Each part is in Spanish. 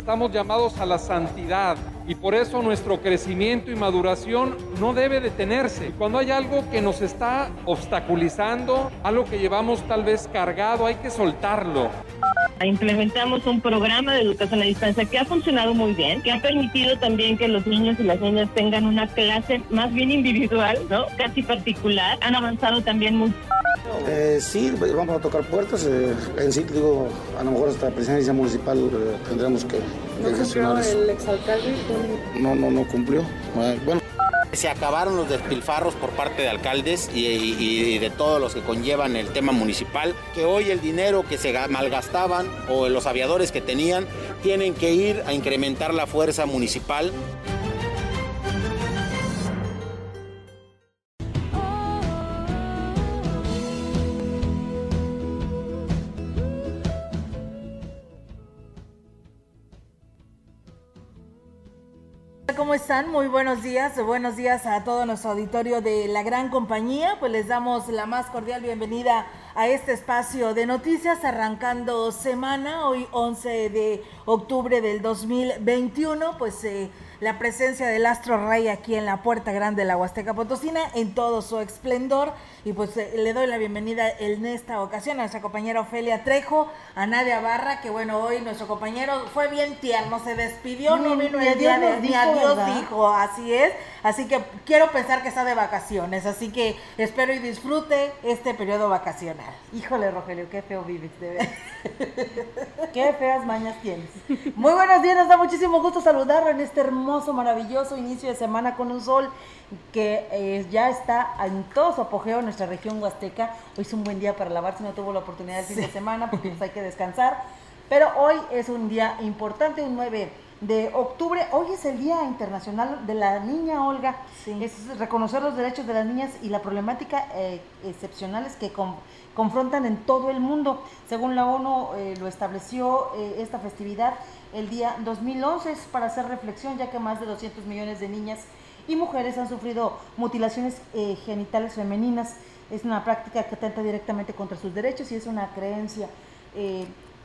Estamos llamados a la santidad y por eso nuestro crecimiento y maduración no debe detenerse. Cuando hay algo que nos está obstaculizando, algo que llevamos tal vez cargado, hay que soltarlo. Implementamos un programa de educación a distancia que ha funcionado muy bien, que ha permitido también que los niños y las niñas tengan una clase más bien individual, ¿no? Casi particular. Han avanzado también mucho. Eh, sí, vamos a tocar puertas. Eh, en sí, digo, a lo mejor hasta la presidencia municipal eh, tendremos que, ¿No cumplió el exalcalde? No, no, no cumplió. Bueno. Se acabaron los despilfarros por parte de alcaldes y, de todos los que conllevan el tema municipal, que hoy el dinero que se malgastaban o los aviadores que tenían tienen que ir a incrementar la fuerza municipal. ¿Cómo están? Muy buenos días. Buenos días a todo nuestro auditorio de la gran compañía. Pues les damos la más cordial bienvenida a este espacio de noticias arrancando semana, hoy 11 de octubre del 2021. Pues eh, la presencia del astro rey aquí en la puerta grande de la Huasteca Potosina en todo su esplendor. Y pues eh, le doy la bienvenida en esta ocasión a nuestra compañera Ofelia Trejo, a Nadia Barra, que bueno, hoy nuestro compañero fue bien tierno, se despidió, no vino el día de ni adiós dijo, así es. Así que quiero pensar que está de vacaciones, así que espero y disfrute este periodo vacacional. Híjole, Rogelio, qué feo vives, de ver. qué feas mañas tienes. Muy buenos días, nos da muchísimo gusto saludarlo en este hermoso, maravilloso inicio de semana con un sol que eh, ya está en todo su apogeo en nuestra región huasteca. Hoy es un buen día para lavarse, no tuvo la oportunidad el fin de semana porque pues hay que descansar. Pero hoy es un día importante, un 9 de octubre. Hoy es el Día Internacional de la Niña Olga. Es reconocer los derechos de las niñas y la problemática eh, excepcionales que confrontan en todo el mundo. Según la ONU eh, lo estableció eh, esta festividad el día 2011 es para hacer reflexión ya que más de 200 millones de niñas y mujeres han sufrido mutilaciones genitales femeninas. Es una práctica que atenta directamente contra sus derechos y es una creencia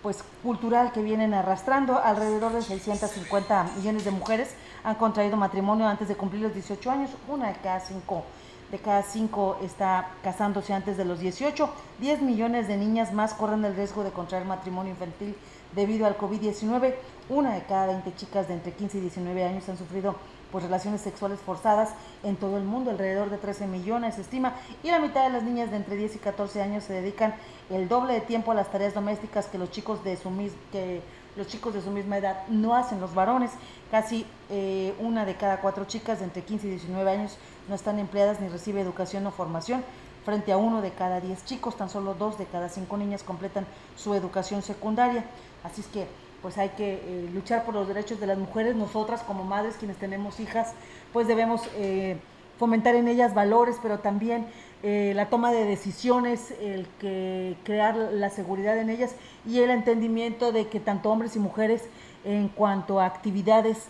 pues cultural que vienen arrastrando. Alrededor de 650 millones de mujeres han contraído matrimonio antes de cumplir los 18 años. Una de cada cinco de cada cinco está casándose antes de los 18. 10 millones de niñas más corren el riesgo de contraer matrimonio infantil debido al COVID-19. Una de cada 20 chicas de entre 15 y 19 años han sufrido pues, relaciones sexuales forzadas en todo el mundo, alrededor de 13 millones se estima, y la mitad de las niñas de entre 10 y 14 años se dedican el doble de tiempo a las tareas domésticas que los chicos de su, que los chicos de su misma edad no hacen los varones. Casi eh, una de cada cuatro chicas de entre 15 y 19 años no están empleadas ni recibe educación o formación. Frente a uno de cada 10 chicos, tan solo dos de cada cinco niñas completan su educación secundaria. Así es que pues hay que eh, luchar por los derechos de las mujeres. Nosotras como madres, quienes tenemos hijas, pues debemos eh, fomentar en ellas valores, pero también eh, la toma de decisiones, el que crear la seguridad en ellas y el entendimiento de que tanto hombres y mujeres en cuanto a actividades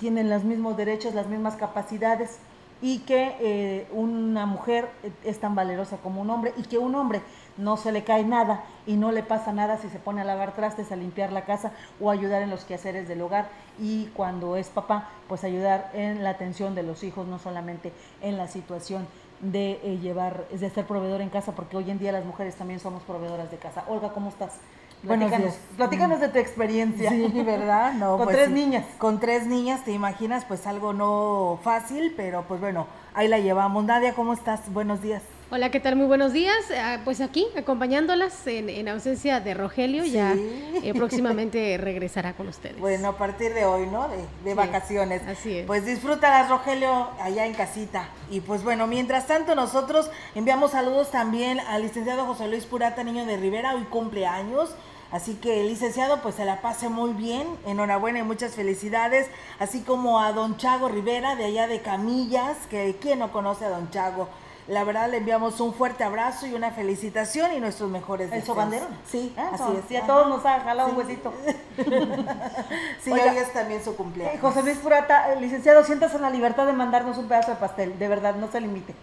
tienen los mismos derechos, las mismas capacidades y que una mujer es tan valerosa como un hombre y que un hombre no se le cae nada y no le pasa nada si se pone a lavar trastes, a limpiar la casa o ayudar en los quehaceres del hogar y cuando es papá, pues ayudar en la atención de los hijos, no solamente en la situación de eh, llevar, de ser proveedor en casa, porque hoy en día las mujeres también somos proveedoras de casa. Olga, ¿cómo estás? Buenos días. Platícanos de tu experiencia. Sí, ¿verdad? No, con pues tres niñas. Con tres niñas, te imaginas, pues algo no fácil, pero pues bueno, ahí la llevamos. Nadia, ¿cómo estás? Buenos días. Hola, ¿qué tal? Muy buenos días. Ah, pues aquí, acompañándolas en, ausencia de Rogelio, ya eh, próximamente regresará con ustedes. Bueno, a partir de hoy, ¿no? De, vacaciones. Así es. Pues disfrútalas, Rogelio, allá en casita. Y pues bueno, mientras tanto, nosotros enviamos saludos también al licenciado José Luis Purata, niño de Rivera, hoy cumpleaños. Así que licenciado pues se la pase muy bien, enhorabuena y muchas felicidades, así como a don Chago Rivera de allá de Camillas, que quién no conoce a don Chago, la verdad le enviamos un fuerte abrazo y una felicitación y nuestros mejores deseos. ¿El sobanderón? Sí, ah, así es. Y a todos nos ha jalado un huesito. sí, hoy es también su cumpleaños. Eh, José Luis Purata, licenciado, siéntase en la libertad de mandarnos un pedazo de pastel. De verdad, no se limite.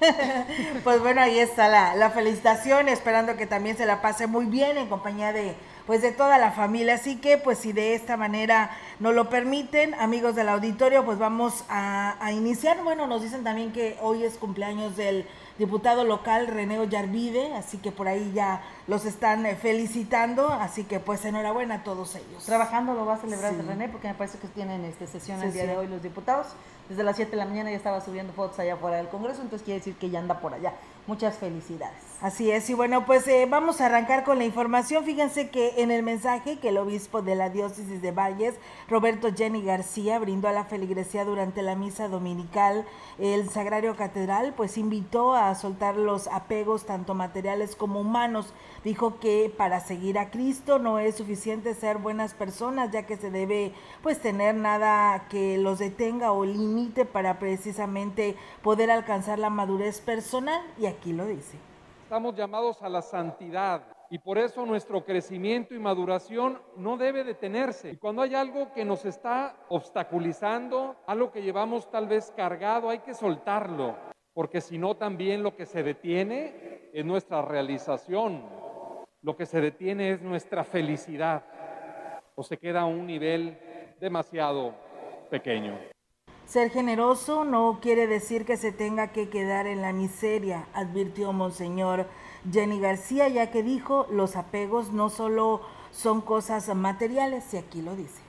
pues bueno, ahí está la, la felicitación, esperando que también se la pase muy bien en compañía de pues de toda la familia. Así que pues si de esta manera nos lo permiten, amigos del auditorio, pues vamos a, a iniciar. Bueno, nos dicen también que hoy es cumpleaños del diputado local René Ollarvide, así que por ahí ya los están eh, felicitando, así que pues enhorabuena a todos ellos. Trabajando lo va a celebrar René porque me parece que tienen este sesión el día de hoy los diputados. Desde las 7 de la mañana ya estaba subiendo fotos allá fuera del Congreso, entonces quiere decir que ya anda por allá. Muchas felicidades. Así es, y bueno, pues eh, vamos a arrancar con la información. Fíjense que en el mensaje que el obispo de la diócesis de Valles, Roberto Jenny García, brindó a la feligresía durante la misa dominical, el Sagrario Catedral, pues invitó a soltar los apegos tanto materiales como humanos. Dijo que para seguir a Cristo no es suficiente ser buenas personas, ya que se debe pues tener nada que los detenga o limite para precisamente poder alcanzar la madurez personal y aquí lo dice. Estamos llamados a la santidad y por eso nuestro crecimiento y maduración no debe detenerse. Y cuando hay algo que nos está obstaculizando, algo que llevamos tal vez cargado, hay que soltarlo, porque si no también lo que se detiene es nuestra realización, lo que se detiene es nuestra felicidad, o se queda a un nivel demasiado pequeño. Ser generoso no quiere decir que se tenga que quedar en la miseria, advirtió Monseñor Jenny García, ya que dijo, los apegos no solo son cosas materiales, y aquí lo dice.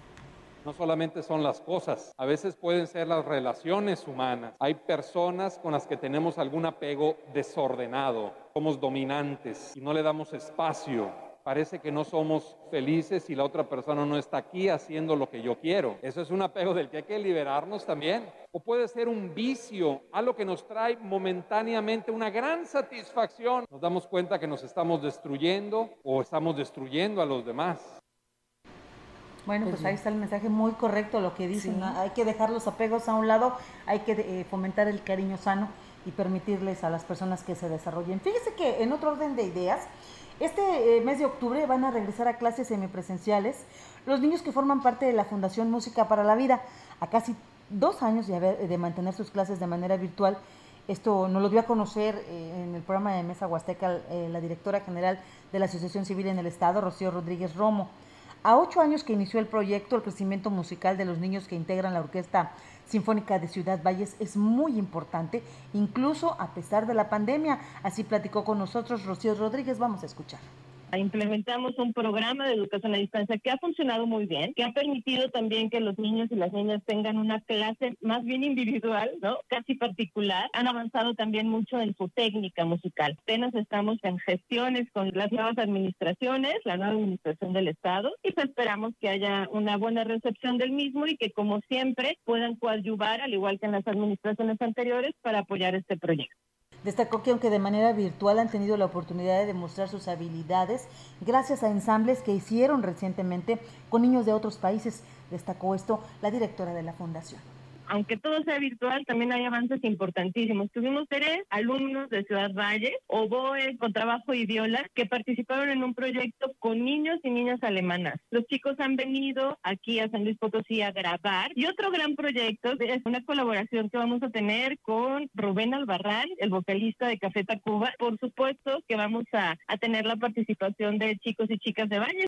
No solamente son las cosas, a veces pueden ser las relaciones humanas. Hay personas con las que tenemos algún apego desordenado, somos dominantes y no le damos espacio parece que no somos felices y la otra persona no está aquí haciendo lo que yo quiero. Eso es un apego del que hay que liberarnos también. O puede ser un vicio, algo que nos trae momentáneamente una gran satisfacción. Nos damos cuenta que nos estamos destruyendo o estamos destruyendo a los demás. Bueno, pues, ahí está el mensaje muy correcto lo que dicen. Hay que dejar los apegos a un lado, hay que eh, fomentar el cariño sano y permitirles a las personas que se desarrollen. Fíjese que en otro orden de ideas, este eh, mes de octubre van a regresar a clases semipresenciales los niños que forman parte de la Fundación Música para la Vida, a casi dos años de, de mantener sus clases de manera virtual. Esto nos lo dio a conocer eh, en el programa de Mesa Huasteca eh, la directora general de la Asociación Civil en el Estado, Rocío Rodríguez Romo. A ocho años que inició el proyecto, el crecimiento musical de los niños que integran la orquesta Sinfónica de Ciudad Valles es muy importante, incluso a pesar de la pandemia. Así platicó con nosotros Rocío Rodríguez. Vamos a escuchar. Implementamos un programa de educación a distancia que ha funcionado muy bien, que ha permitido también que los niños y las niñas tengan una clase más bien individual, ¿no? Casi particular. Han avanzado también mucho en su técnica musical. Apenas estamos en gestiones con las nuevas administraciones, la nueva administración del Estado, y pues esperamos que haya una buena recepción del mismo y que como siempre puedan coadyuvar, al igual que en las administraciones anteriores, para apoyar este proyecto. Destacó que aunque de manera virtual han tenido la oportunidad de demostrar sus habilidades gracias a ensambles que hicieron recientemente con niños de otros países, destacó esto la directora de la fundación aunque todo sea virtual, también hay avances importantísimos. Tuvimos tres alumnos de Ciudad Valle, oboe, con trabajo y viola, que participaron en un proyecto con niños y niñas alemanas. Los chicos han venido aquí a San Luis Potosí a grabar. Y otro gran proyecto es una colaboración que vamos a tener con Rubén Albarrán, el vocalista de Café Tacuba. Por supuesto que vamos a, a tener la participación de chicos y chicas de Valle.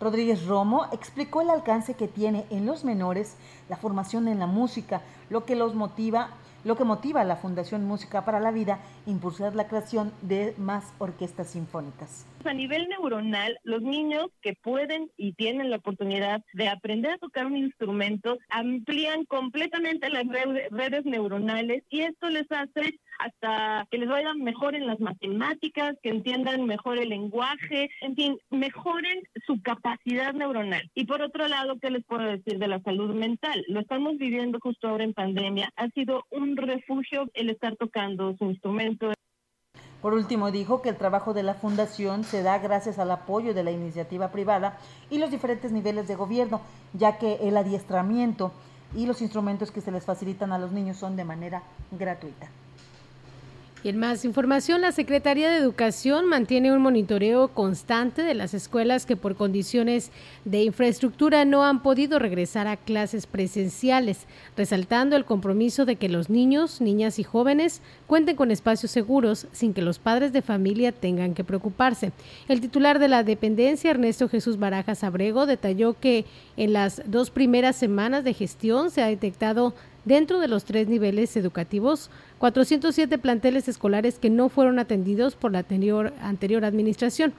Rodríguez Romo explicó el alcance que tiene en los menores la formación en la música, lo que los motiva, lo que motiva a la Fundación Música para la Vida impulsar la creación de más orquestas sinfónicas. A nivel neuronal, los niños que pueden y tienen la oportunidad de aprender a tocar un instrumento amplían completamente las redes neuronales y esto les hace hasta que les vayan mejor en las matemáticas, que entiendan mejor el lenguaje, en fin, mejoren su capacidad neuronal. Y por otro lado, ¿qué les puedo decir de la salud mental? Lo estamos viviendo justo ahora en pandemia. Ha sido un refugio el estar tocando su instrumento. Por último, dijo que el trabajo de la Fundación se da gracias al apoyo de la iniciativa privada y los diferentes niveles de gobierno, ya que el adiestramiento y los instrumentos que se les facilitan a los niños son de manera gratuita. Y en más información, la Secretaría de Educación mantiene un monitoreo constante de las escuelas que por condiciones de infraestructura no han podido regresar a clases presenciales, resaltando el compromiso de que los niños, niñas y jóvenes cuenten con espacios seguros sin que los padres de familia tengan que preocuparse. El titular de la dependencia, Ernesto Jesús Barajas Abrego, detalló que en las dos primeras semanas de gestión se ha detectado dentro de los tres niveles educativos 407 planteles escolares que no fueron atendidos por la anterior, anterior administración.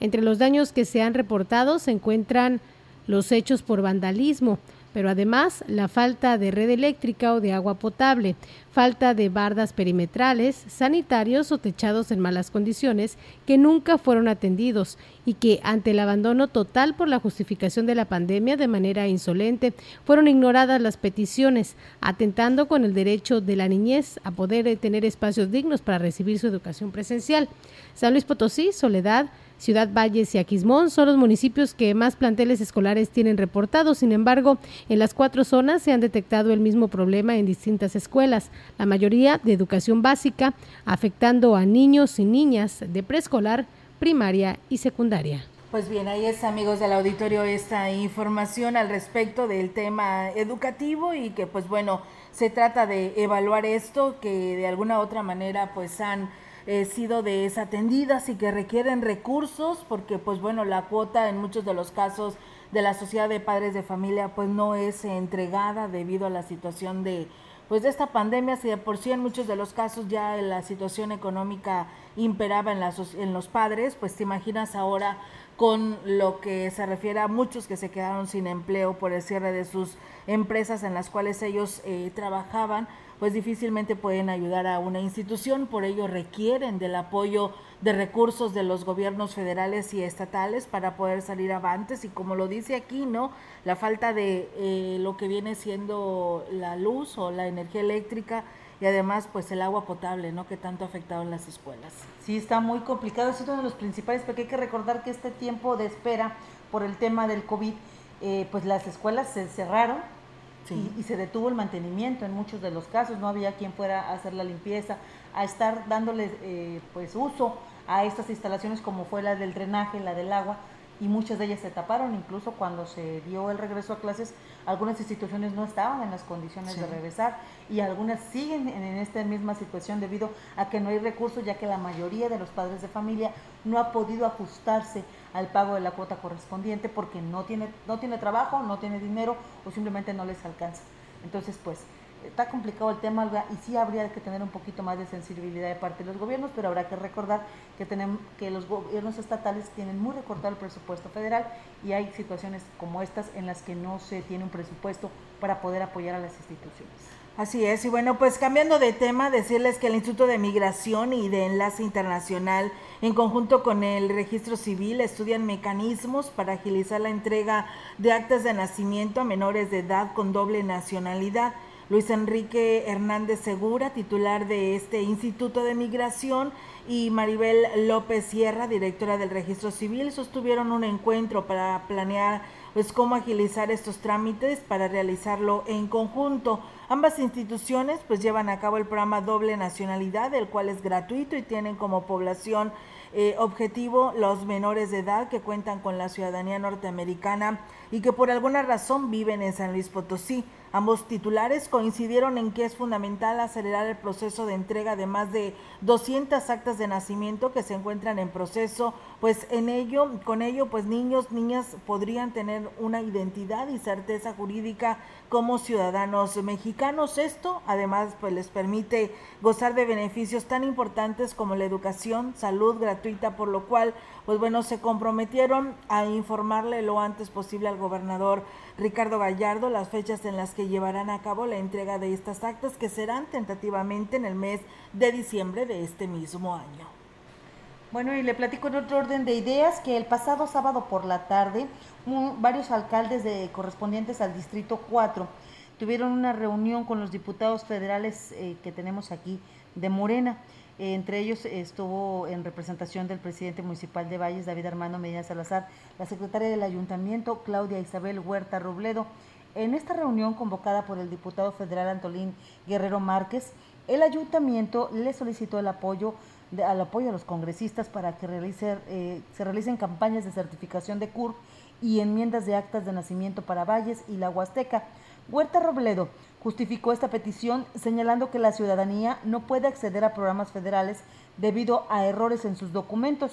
Entre los daños que se han reportado se encuentran los hechos por vandalismo, pero además la falta de red eléctrica o de agua potable, falta de bardas perimetrales, sanitarios o techados en malas condiciones que nunca fueron atendidos y que ante el abandono total por la justificación de la pandemia de manera insolente fueron ignoradas las peticiones, atentando con el derecho de la niñez a poder tener espacios dignos para recibir su educación presencial. San Luis Potosí, Soledad, Ciudad Valles y Aquismón son los municipios que más planteles escolares tienen reportados. Sin embargo, en las cuatro zonas se han detectado el mismo problema en distintas escuelas, la mayoría de educación básica, afectando a niños y niñas de preescolar, primaria y secundaria. Pues bien, ahí es amigos del auditorio esta información al respecto del tema educativo y que pues bueno, se trata de evaluar esto que de alguna u otra manera pues han eh, sido desatendidas y que requieren recursos porque pues bueno la cuota en muchos de los casos de la sociedad de padres de familia pues no es entregada debido a la situación de pues de esta pandemia. Si de por sí en muchos de los casos ya la situación económica imperaba en, las, en los padres pues te imaginas ahora con lo que se refiere a muchos que se quedaron sin empleo por el cierre de sus empresas en las cuales ellos eh, trabajaban pues difícilmente pueden ayudar a una institución, por ello requieren del apoyo de recursos de los gobiernos federales y estatales para poder salir avantes y como lo dice aquí, ¿no? La falta de eh, lo que viene siendo la luz o la energía eléctrica y además pues el agua potable, ¿no? Que tanto ha afectado en las escuelas. Sí, está muy complicado, es uno de los principales, porque hay que recordar que este tiempo de espera por el tema del COVID, eh, pues las escuelas se cerraron, y, se detuvo el mantenimiento en muchos de los casos, no había quien fuera a hacer la limpieza, a estar dándole eh, pues uso a estas instalaciones como fue la del drenaje, la del agua, y muchas de ellas se taparon, incluso cuando se dio el regreso a clases, algunas instituciones no estaban en las condiciones de regresar y algunas siguen en, esta misma situación debido a que no hay recursos, ya que la mayoría de los padres de familia no ha podido ajustarse al pago de la cuota correspondiente porque no tiene, no tiene trabajo, no tiene dinero o simplemente no les alcanza. Entonces, pues, está complicado el tema y sí habría que tener un poquito más de sensibilidad de parte de los gobiernos, pero habrá que recordar que tenemos que los gobiernos estatales tienen muy recortado el presupuesto federal y hay situaciones como estas en las que no se tiene un presupuesto para poder apoyar a las instituciones. Así es, y bueno, pues cambiando de tema, decirles que el Instituto de Migración y de Enlace Internacional, en conjunto con el Registro Civil, estudian mecanismos para agilizar la entrega de actas de nacimiento a menores de edad con doble nacionalidad. Luis Enrique Hernández Segura, titular de este Instituto de Migración, y Maribel López Sierra, directora del Registro Civil, sostuvieron un encuentro para planear pues cómo agilizar estos trámites para realizarlo en conjunto. Ambas instituciones pues llevan a cabo el programa Doble Nacionalidad, el cual es gratuito y tienen como población eh, objetivo los menores de edad que cuentan con la ciudadanía norteamericana y que por alguna razón viven en San Luis Potosí. Ambos titulares coincidieron en que es fundamental acelerar el proceso de entrega de más de 200 actas de nacimiento que se encuentran en proceso, pues en ello, con ello, pues niños, niñas podrían tener una identidad y certeza jurídica como ciudadanos mexicanos. Esto, además, pues les permite gozar de beneficios tan importantes como la educación, salud gratuita, por lo cual, pues bueno, se comprometieron a informarle lo antes posible al gobernador Ricardo Gallardo las fechas en las que llevarán a cabo la entrega de estas actas que serán tentativamente en el mes de diciembre de este mismo año. Bueno, y le platico en otro orden de ideas que el pasado sábado por la tarde varios alcaldes de, correspondientes al Distrito 4 tuvieron una reunión con los diputados federales eh, que tenemos aquí de Morena. entre ellos estuvo en representación del presidente municipal de Valles, David Armando Medina Salazar, la secretaria del ayuntamiento, Claudia Isabel Huerta Robledo. En esta reunión convocada por el diputado federal Antolín Guerrero Márquez, el ayuntamiento le solicitó el apoyo al apoyo a los congresistas para que eh, se realicen campañas de certificación de CURP y enmiendas de actas de nacimiento para Valles y la Huasteca. Huerta Robledo justificó esta petición señalando que la ciudadanía no puede acceder a programas federales debido a errores en sus documentos.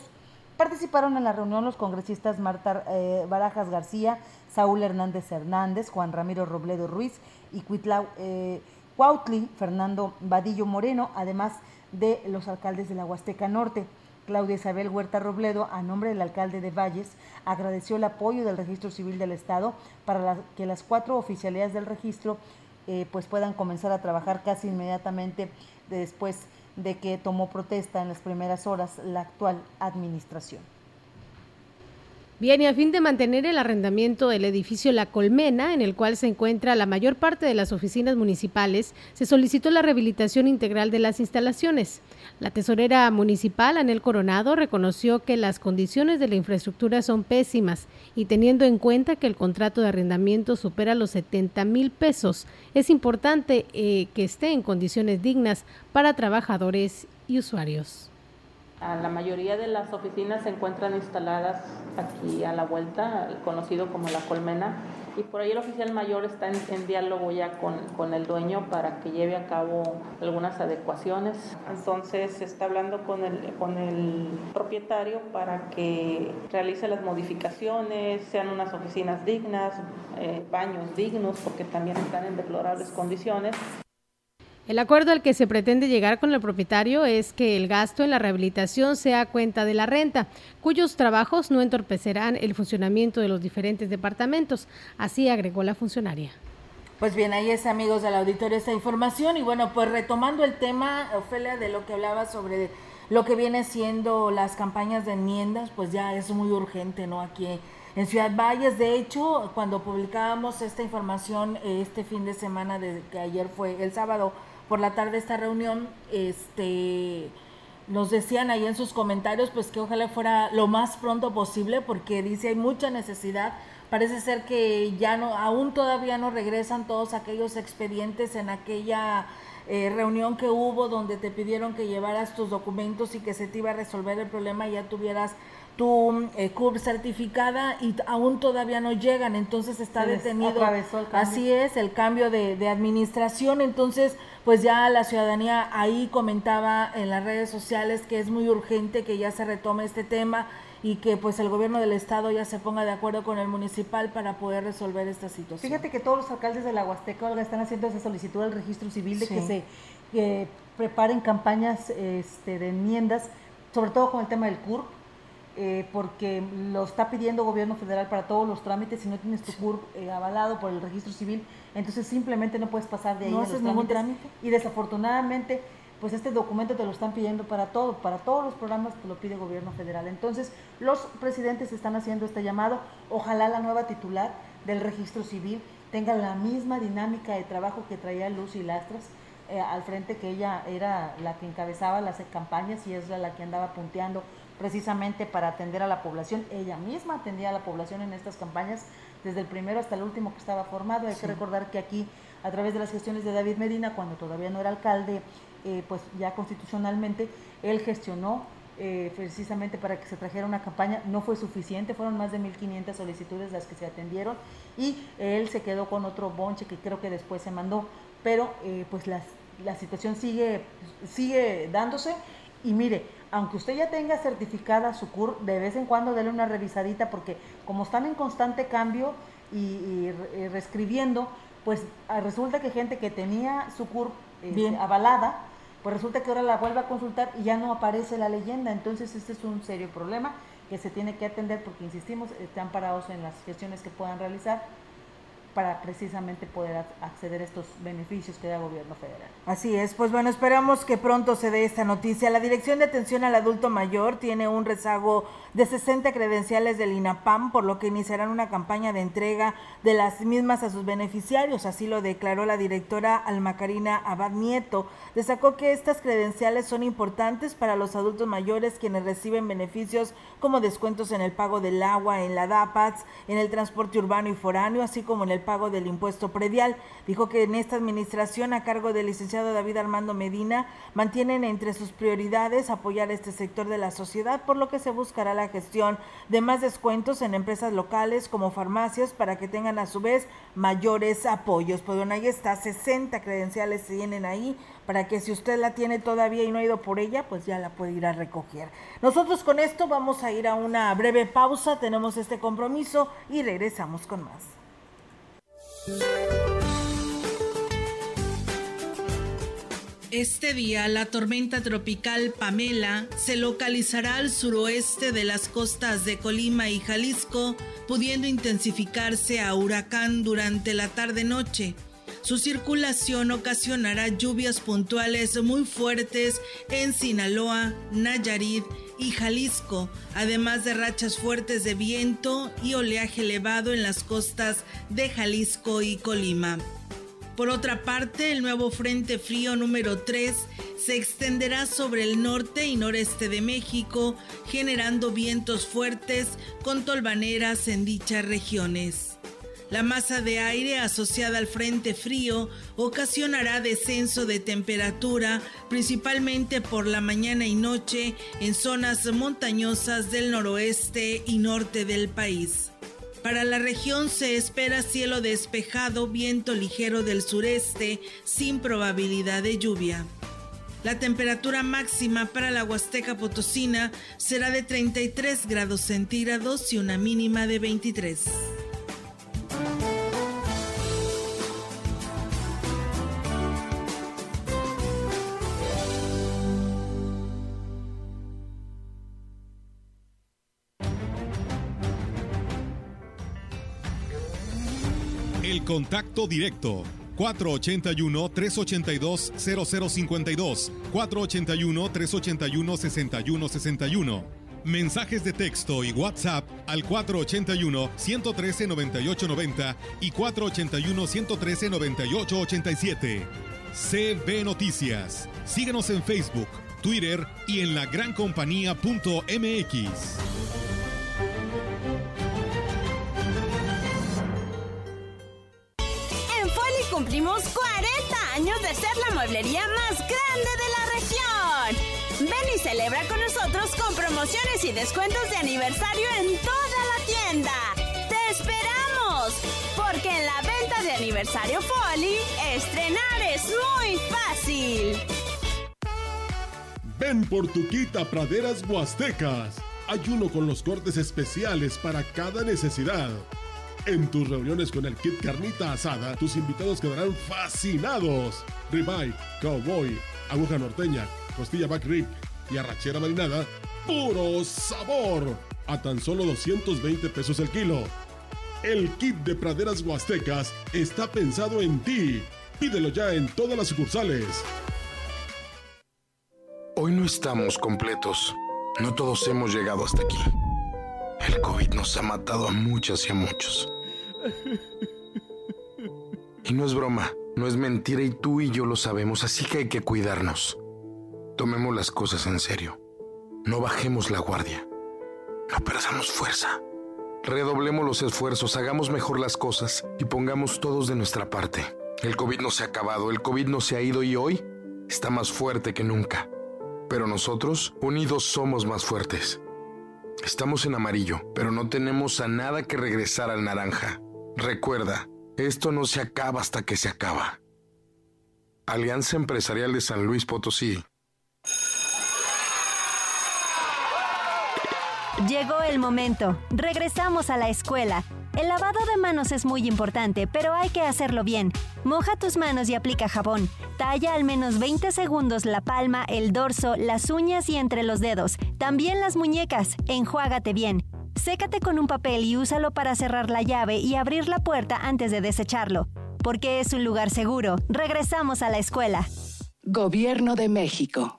Participaron en la reunión los congresistas Marta eh, Barajas García, Saúl Hernández Hernández, Juan Ramiro Robledo Ruiz y Cuitlau, eh, Cuautli Fernando Vadillo Moreno, además de los alcaldes de la Huasteca Norte. Claudia Isabel Huerta Robledo, a nombre del alcalde de Valles, agradeció el apoyo del Registro Civil del Estado para que las cuatro oficialidades del registro eh, pues puedan comenzar a trabajar casi inmediatamente después de que tomó protesta en las primeras horas la actual administración. Bien, y a fin de mantener el arrendamiento del edificio La Colmena, en el cual se encuentra la mayor parte de las oficinas municipales, se solicitó la rehabilitación integral de las instalaciones. La tesorera municipal, Anel Coronado, reconoció que las condiciones de la infraestructura son pésimas y teniendo en cuenta que el contrato de arrendamiento supera los 70 mil pesos, es importante eh, que esté en condiciones dignas para trabajadores y usuarios la mayoría de las oficinas se encuentran instaladas aquí a la vuelta, conocido como la colmena, y por ahí el oficial mayor está en, diálogo ya con, con, el dueño para que lleve a cabo algunas adecuaciones. Entonces se está hablando con el, con el propietario para que realice las modificaciones, sean unas oficinas dignas, eh, baños dignos, porque también están en deplorables condiciones. El acuerdo al que se pretende llegar con el propietario es que el gasto en la rehabilitación sea cuenta de la renta, cuyos trabajos no entorpecerán el funcionamiento de los diferentes departamentos, así agregó la funcionaria. Pues bien, ahí es amigos del auditorio esta información y bueno, pues retomando el tema, Ofelia, de lo que hablaba sobre lo que viene siendo las campañas de enmiendas, pues ya es muy urgente, ¿no? Aquí en Ciudad Valles, de hecho, cuando publicábamos esta información este fin de semana, de que ayer fue el sábado, por la tarde esta reunión, este nos decían ahí en sus comentarios pues que ojalá fuera lo más pronto posible porque dice hay mucha necesidad. Parece ser que ya no aún todavía no regresan todos aquellos expedientes en aquella eh, reunión que hubo donde te pidieron que llevaras tus documentos y que se te iba a resolver el problema y ya tuvieras tu eh, CURP certificada y aún todavía no llegan, entonces está detenido. Así es, el cambio de, de, administración, entonces pues ya la ciudadanía ahí comentaba en las redes sociales que es muy urgente que ya se retome este tema y que pues el gobierno del estado ya se ponga de acuerdo con el municipal para poder resolver esta situación. Fíjate que todos los alcaldes de la Huasteca están haciendo esa solicitud al registro civil de que se preparen campañas este, de enmiendas, sobre todo con el tema del CURP, eh, porque lo está pidiendo gobierno federal para todos los trámites, si no tienes tu CURP eh, avalado por el registro civil, entonces simplemente no puedes pasar de ahí no haces ningún trámite. Y desafortunadamente, pues este documento te lo están pidiendo para todo, para todos los programas te lo pide gobierno federal. Entonces, los presidentes están haciendo este llamado, ojalá la nueva titular del registro civil tenga la misma dinámica de trabajo que traía Lucy Lastras, eh, al frente que ella era la que encabezaba las campañas y es la que andaba punteando precisamente para atender a la población. Ella misma atendía a la población en estas campañas, desde el primero hasta el último que estaba formado. Hay que recordar que aquí, a través de las gestiones de David Medina, cuando todavía no era alcalde, eh, pues ya constitucionalmente, él gestionó eh, precisamente para que se trajera una campaña. No fue suficiente, fueron más de 1.500 solicitudes las que se atendieron y él se quedó con otro bonche que creo que después se mandó. Pero eh, pues la situación sigue, sigue dándose y mire, aunque usted ya tenga certificada su CUR, de vez en cuando dele una revisadita porque como están en constante cambio y, reescribiendo, pues ah, resulta que gente que tenía su CUR este, avalada, pues resulta que ahora la vuelve a consultar y ya no aparece la leyenda. Entonces este es un serio problema que se tiene que atender porque, insistimos, están parados en las gestiones que puedan realizar para precisamente poder acceder a estos beneficios que da el gobierno federal. Así es, pues bueno, esperamos que pronto se dé esta noticia. La Dirección de Atención al Adulto Mayor tiene un rezago de 60 credenciales del INAPAM, por lo que iniciarán una campaña de entrega de las mismas a sus beneficiarios, así lo declaró la directora Almacarina Abad Nieto. Destacó que estas credenciales son importantes para los adultos mayores quienes reciben beneficios como descuentos en el pago del agua, en la DAPATS, en el transporte urbano y foráneo, así como en el pago del impuesto predial. Dijo que en esta administración a cargo del licenciado David Armando Medina mantienen entre sus prioridades apoyar este sector de la sociedad, por lo que se buscará la gestión de más descuentos en empresas locales como farmacias para que tengan a su vez mayores apoyos. Pues bueno, ahí está, 60 credenciales se tienen ahí para que si usted la tiene todavía y no ha ido por ella, pues ya la puede ir a recoger. Nosotros con esto vamos a ir a una breve pausa, tenemos este compromiso y regresamos con más. Este día la tormenta tropical Pamela se localizará al suroeste de las costas de Colima y Jalisco, pudiendo intensificarse a huracán durante la tarde-noche. Su circulación ocasionará lluvias puntuales muy fuertes en Sinaloa, Nayarit y Jalisco, además de rachas fuertes de viento y oleaje elevado en las costas de Jalisco y Colima. Por otra parte, el nuevo Frente Frío número 3 se extenderá sobre el norte y noreste de México, generando vientos fuertes con tolvaneras en dichas regiones. La masa de aire asociada al frente frío ocasionará descenso de temperatura, principalmente por la mañana y noche en zonas montañosas del noroeste y norte del país. Para la región se espera cielo despejado, viento ligero del sureste, sin probabilidad de lluvia. La temperatura máxima para la Huasteca Potosina será de 33 grados centígrados y una mínima de 23. El contacto directo 481-382-0052, 481-381-6161. Mensajes de texto y WhatsApp al 481-113-9890 y 481-113-9887. CB Noticias. Síguenos en Facebook, Twitter y en lagrancompañía.mx. En Foli cumplimos 40 años de ser la mueblería más grande de la región. Ven y celebra con nosotros con promociones y descuentos de aniversario en toda la tienda. ¡Te esperamos! Porque en la venta de aniversario Foli, estrenar es muy fácil. Ven por tu kit a Praderas Huastecas. Hay uno con los cortes especiales para cada necesidad. En tus reuniones con el kit carnita asada, tus invitados quedarán fascinados. Ribeye, cowboy, aguja norteña, costilla back rib y arrachera marinada, ¡puro sabor! A tan solo 220 pesos el kilo. El kit de praderas huastecas está pensado en ti. Pídelo ya en todas las sucursales. Hoy no estamos completos. No todos hemos llegado hasta aquí. El COVID nos ha matado a muchas y a muchos. Y no es broma, no es mentira y tú y yo lo sabemos, así que hay que cuidarnos. Tomemos las cosas en serio. No bajemos la guardia. No perdamos fuerza. Redoblemos los esfuerzos, hagamos mejor las cosas y pongamos todos de nuestra parte. El COVID no se ha acabado, el COVID no se ha ido y hoy está más fuerte que nunca. Pero nosotros, unidos, somos más fuertes. Estamos en amarillo, pero no tenemos a nada que regresar al naranja. Recuerda, esto no se acaba hasta que se acaba. Alianza Empresarial de San Luis Potosí. Llegó el momento. Regresamos a la escuela. El lavado de manos es muy importante, pero hay que hacerlo bien. Moja tus manos y aplica jabón. Talla al menos 20 segundos la palma, el dorso, las uñas y entre los dedos. También las muñecas. Enjuágate bien. Sécate con un papel y úsalo para cerrar la llave y abrir la puerta antes de desecharlo. Porque es un lugar seguro. Regresamos a la escuela. Gobierno de México.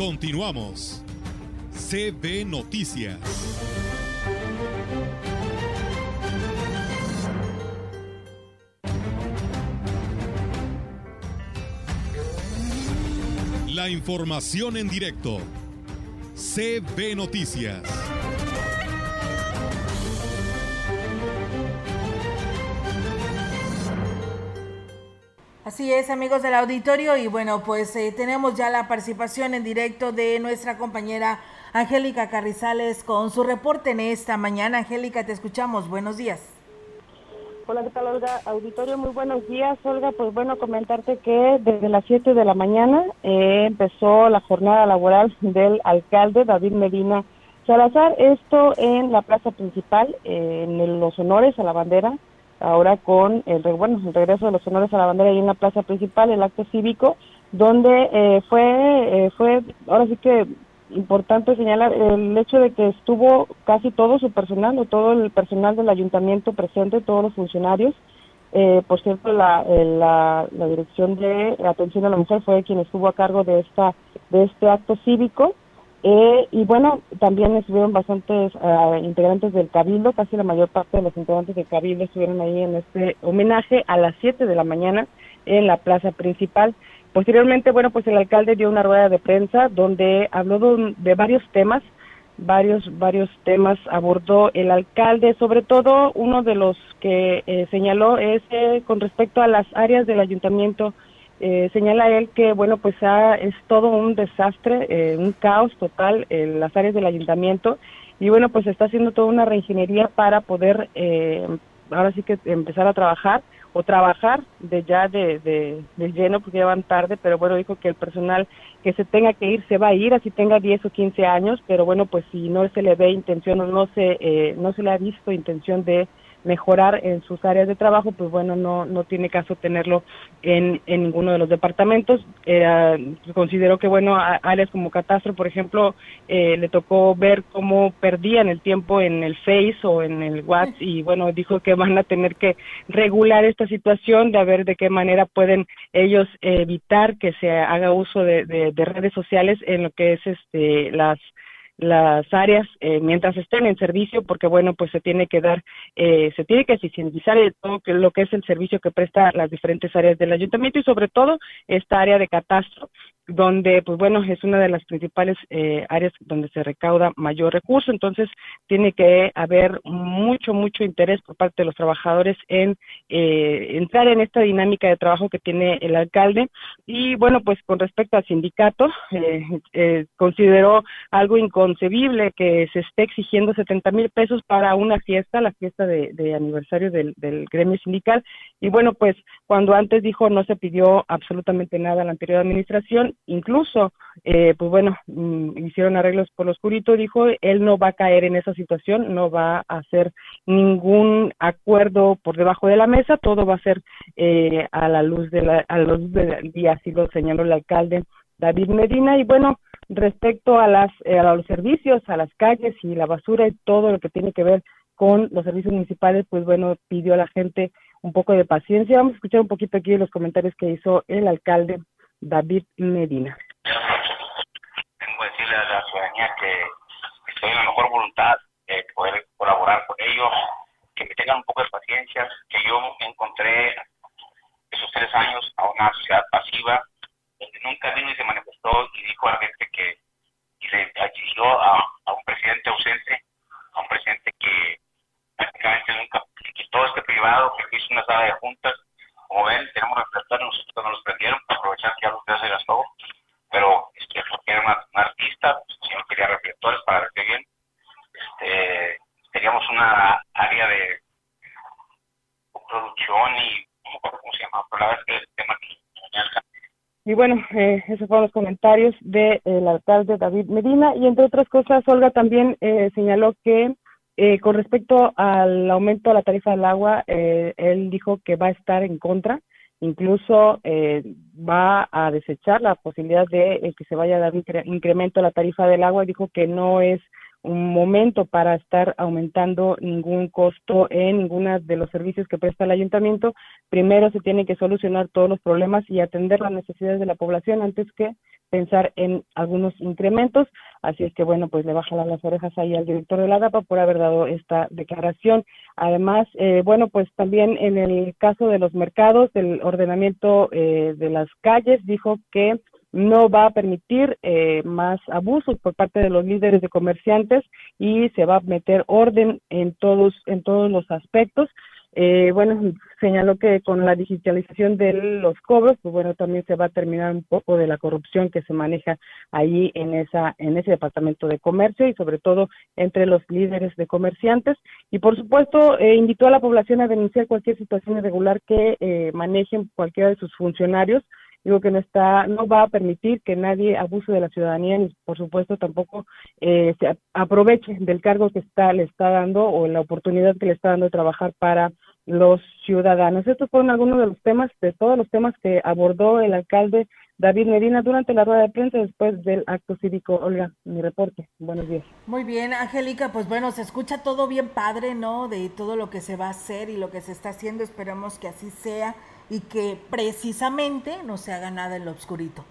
Continuamos. CB Noticias. La información en directo. CB Noticias. Así es, amigos del auditorio, y bueno, pues eh, tenemos ya la participación en directo de nuestra compañera Angélica Carrizales con su reporte en esta mañana. Angélica, te escuchamos. Buenos días. Hola, ¿qué tal, Olga? Auditorio, muy buenos días. Olga, pues bueno, comentarte que desde las 7 de la mañana eh, empezó la jornada laboral del alcalde David Medina Salazar. Esto en la plaza principal, eh, en los honores a la bandera ahora con el, bueno, el regreso de los honores a la bandera y en la plaza principal, el acto cívico, donde eh, fue, eh, fue, ahora sí que importante señalar el hecho de que estuvo casi todo su personal o todo el personal del ayuntamiento presente, todos los funcionarios. Eh, por cierto, la, la, la dirección de atención a la mujer fue quien estuvo a cargo de esta de este acto cívico eh, y bueno, también estuvieron bastantes uh, integrantes del Cabildo, casi la mayor parte de los integrantes del Cabildo estuvieron ahí en este homenaje a las 7 de la mañana en la plaza principal. Posteriormente, bueno, pues el alcalde dio una rueda de prensa donde habló de, varios temas, varios varios temas abordó el alcalde, sobre todo uno de los que eh, señaló es eh, con respecto a las áreas del ayuntamiento eh, señala él que, bueno, pues es todo un desastre, eh, un caos total en las áreas del ayuntamiento. Y, bueno, pues está haciendo toda una reingeniería para poder, eh, ahora sí que empezar a trabajar o trabajar de ya de, de, de, lleno porque ya van tarde, pero bueno, dijo que el personal que se tenga que ir se va a ir, así tenga 10 o 15 años, pero bueno, pues si no se le ve intención o no se, eh, no se le ha visto intención de mejorar en sus áreas de trabajo, pues bueno, no, no tiene caso tenerlo en, en ninguno de los departamentos. Eh, considero que, bueno, áreas como Catastro, por ejemplo, eh, le tocó ver cómo perdían el tiempo en el Face o en el WhatsApp y, bueno, dijo que van a tener que regular esta situación, de a ver de qué manera pueden ellos evitar que se haga uso de, de, de redes sociales en lo que es este las las áreas eh, mientras estén en servicio porque bueno pues se tiene que dar eh, se tiene que eficientizar todo lo que es el servicio que presta las diferentes áreas del ayuntamiento y sobre todo esta área de catastro donde pues bueno es una de las principales eh, áreas donde se recauda mayor recurso. Entonces tiene que haber mucho mucho interés por parte de los trabajadores en eh, entrar en esta dinámica de trabajo que tiene el alcalde. Y bueno pues con respecto al sindicato eh, eh consideró algo inconcebible que se esté exigiendo 70 mil pesos para una fiesta la fiesta de, aniversario del, del gremio sindical. Y bueno pues cuando antes dijo no se pidió absolutamente nada a la anterior administración incluso, eh, pues bueno, mm, hicieron arreglos por lo oscurito, dijo, él no va a caer en esa situación, no va a hacer ningún acuerdo por debajo de la mesa, todo va a ser eh, a la luz de la, a la luz del día, así lo señaló el alcalde David Medina, y bueno, respecto a las eh, a los servicios, a las calles y la basura y todo lo que tiene que ver con los servicios municipales, pues bueno, pidió a la gente un poco de paciencia. Vamos a escuchar un poquito aquí los comentarios que hizo el alcalde David Medina. Tengo que decirle a la ciudadanía que estoy en la mejor voluntad de poder colaborar con ellos, que me tengan un poco de paciencia, que yo encontré esos tres años a una sociedad pasiva, donde nunca vino y se manifestó y dijo a la gente que y le exigió a, a un presidente ausente, a un presidente que prácticamente nunca quitó este privado, que hizo una sala de juntas como ven, tenemos reflectores, nosotros nos los prendieron para aprovechar que ya los días se gastó, pero este, porque era una, artista, pues, si no quería reflectores para ver qué bien. Este, teníamos una área de producción y no cómo se llama, pero la verdad es que el tema y bueno, eh, esos fueron los comentarios del de, alcalde David Medina y entre otras cosas, Olga también eh, señaló que eh, con respecto al aumento de la tarifa del agua, eh, él dijo que va a estar en contra, incluso eh, va a desechar la posibilidad de que se vaya a dar un incremento a la tarifa del agua. Dijo que no es un momento para estar aumentando ningún costo en ninguno de los servicios que presta el ayuntamiento. Primero se tienen que solucionar todos los problemas y atender las necesidades de la población antes que pensar en algunos incrementos. Así es que, bueno, pues le bajan las orejas ahí al director de la DAPA por haber dado esta declaración. Además, eh, bueno, pues también en el caso de los mercados, del ordenamiento eh, de las calles, dijo que no va a permitir eh, más abusos por parte de los líderes de comerciantes y se va a meter orden en todos en todos los aspectos. Eh, bueno, señaló que con la digitalización de los cobros, pues bueno, también se va a terminar un poco de la corrupción que se maneja ahí en esa en ese departamento de comercio y sobre todo entre los líderes de comerciantes. Y por supuesto eh, invitó a la población a denunciar cualquier situación irregular que eh, manejen cualquiera de sus funcionarios digo que no está no va a permitir que nadie abuse de la ciudadanía ni por supuesto tampoco eh, se aproveche del cargo que está le está dando o la oportunidad que le está dando de trabajar para los ciudadanos. Estos fueron algunos de los temas, de todos los temas que abordó el alcalde David Medina durante la rueda de prensa después del acto cívico. Olga, mi reporte. Buenos días. Muy bien, Angélica, pues bueno, se escucha todo bien padre, ¿no? De todo lo que se va a hacer y lo que se está haciendo. Esperemos que así sea y que precisamente no se haga nada en lo obscurito.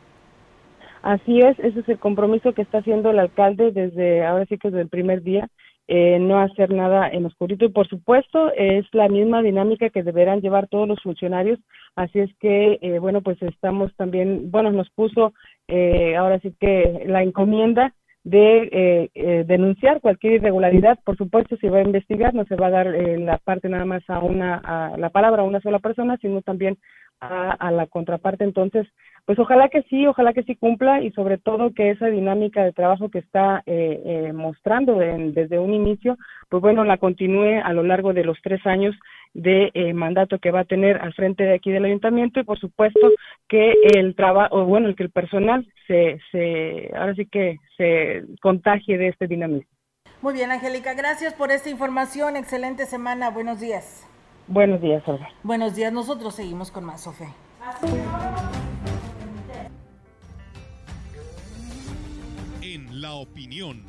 Así es, ese es el compromiso que está haciendo el alcalde desde, ahora sí que desde el primer día, eh, no hacer nada en oscurito y por supuesto es la misma dinámica que deberán llevar todos los funcionarios, así es que, eh, bueno, pues estamos también, bueno, nos puso eh, ahora sí que la encomienda de eh, eh, denunciar cualquier irregularidad. Por supuesto, se va a investigar, no se va a dar eh, la parte nada más a una, a la palabra a una sola persona, sino también a, a, la contraparte. Entonces, pues ojalá que sí, ojalá que sí cumpla y sobre todo que esa dinámica de trabajo que está eh, eh, mostrando en, desde un inicio, pues bueno, la continúe a lo largo de los tres años de eh, mandato que va a tener al frente de aquí del ayuntamiento y por supuesto que el trabajo, bueno, el que el personal se, se, ahora sí que se contagie de este dinamismo. Muy bien, Angélica, gracias por esta información. Excelente semana. Buenos días. Buenos días, Olga. Buenos días. Nosotros seguimos con más, Sofía. En la opinión,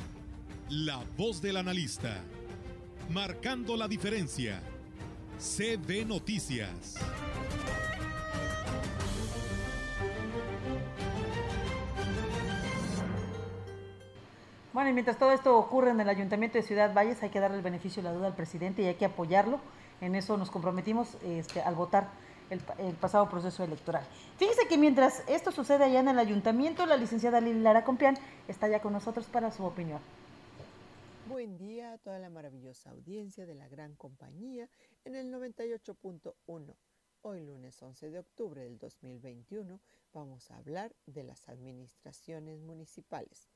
la voz del analista, marcando la diferencia. CB Noticias. Bueno, y mientras todo esto ocurre en el Ayuntamiento de Ciudad Valles, hay que darle el beneficio de la duda al presidente y hay que apoyarlo. En eso nos comprometimos este, al votar el, el, pasado proceso electoral. Fíjese que mientras esto sucede allá en el Ayuntamiento, la licenciada Lili Lara Compián está ya con nosotros para su opinión. Buen día a toda la maravillosa audiencia de la gran compañía en el 98.1. Hoy lunes 11 de octubre del 2021 vamos a hablar de las administraciones municipales.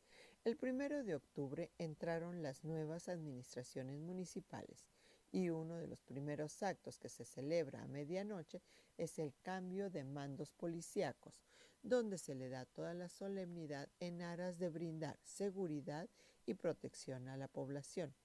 El primero de octubre entraron las nuevas administraciones municipales y uno de los primeros actos que se celebra a medianoche es el cambio de mandos policíacos, donde se le da toda la solemnidad en aras de brindar seguridad y protección a la población.